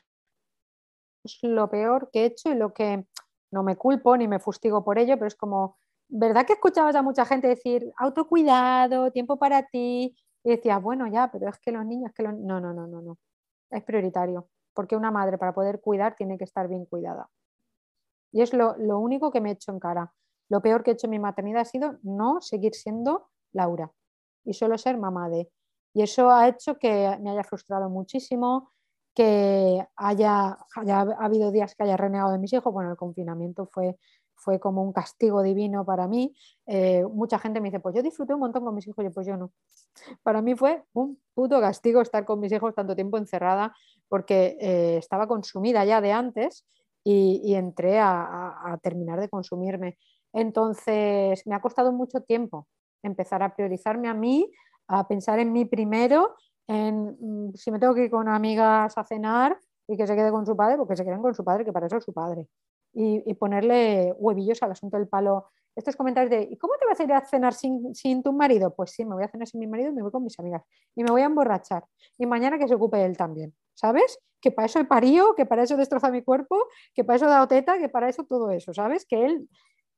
Es lo peor que he hecho y lo que no me culpo ni me fustigo por ello, pero es como, ¿verdad que escuchabas a mucha gente decir autocuidado, tiempo para ti? Y decías, bueno, ya, pero es que los niños, que los... No, no, no, no, no. Es prioritario porque una madre para poder cuidar tiene que estar bien cuidada. Y es lo, único que me he hecho en cara. Lo peor que he hecho en mi maternidad ha sido no seguir siendo Laura y solo ser mamá de. Y eso ha hecho que me haya frustrado muchísimo, que haya, haya habido días que haya renegado de mis hijos. Bueno, el confinamiento fue fue como un castigo divino para mí. Eh, mucha gente me dice, pues yo disfruté un montón con mis hijos, y pues yo no. Para mí fue un puto castigo estar con mis hijos tanto tiempo encerrada porque eh, estaba consumida ya de antes y, entré a, terminar de consumirme. Entonces, me ha costado mucho tiempo empezar a priorizarme a mí, a pensar en mí primero, en mm, si me tengo que ir con amigas a cenar y que se quede con su padre, porque se queden con su padre, que para eso es su padre y, ponerle huevillos al asunto del palo. Estos comentarios de, ¿y cómo te vas a ir a cenar sin, sin, tu marido? Pues sí, me voy a cenar sin mi marido y me voy con mis amigas. Y me voy a emborrachar. Y mañana que se ocupe él también. ¿Sabes? Que para eso he parido, que para eso destroza mi cuerpo, que para eso da teta, que para eso todo eso. ¿Sabes? Que él,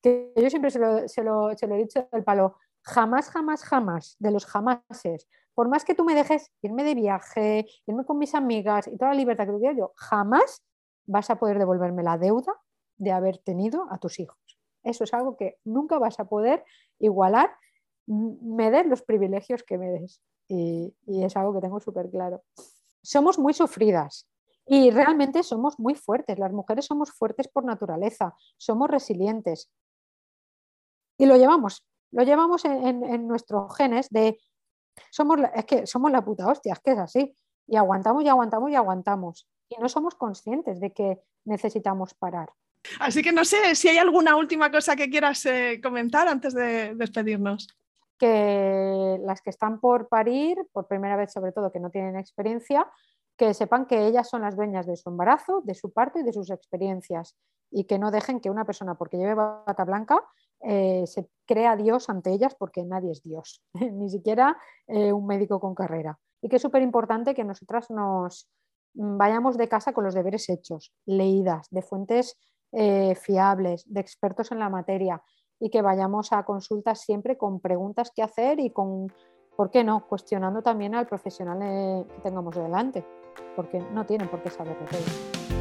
que yo siempre se lo, se lo, se lo he dicho del palo, jamás, jamás, jamás, de los jamases, por más que tú me dejes irme de viaje, irme con mis amigas y toda la libertad que tuviera yo, jamás vas a poder devolverme la deuda de haber tenido a tus hijos. Eso es algo que nunca vas a poder igualar, me des los privilegios que me des. Y, es algo que tengo súper claro. Somos muy sufridas y realmente somos muy fuertes. Las mujeres somos fuertes por naturaleza, somos resilientes. Y lo llevamos, lo llevamos en, nuestros genes de somos es que somos la puta hostia, es que es así. Y aguantamos y aguantamos y aguantamos. Y no somos conscientes de que necesitamos parar. Así que no sé si hay alguna última cosa que quieras eh, comentar antes de despedirnos. Que las que están por parir, por primera vez sobre todo, que no tienen experiencia, que sepan que ellas son las dueñas de su embarazo, de su parte y de sus experiencias y que no dejen que una persona, porque lleve bata blanca, eh, se crea Dios ante ellas porque nadie es Dios, ni siquiera eh, un médico con carrera. Y que es súper importante que nosotras nos vayamos de casa con los deberes hechos, leídas, de fuentes eh, fiables, de expertos en la materia y que vayamos a consultas siempre con preguntas que hacer y con, ¿por qué no?, cuestionando también al profesional que tengamos delante, porque no tienen por qué saber de todo.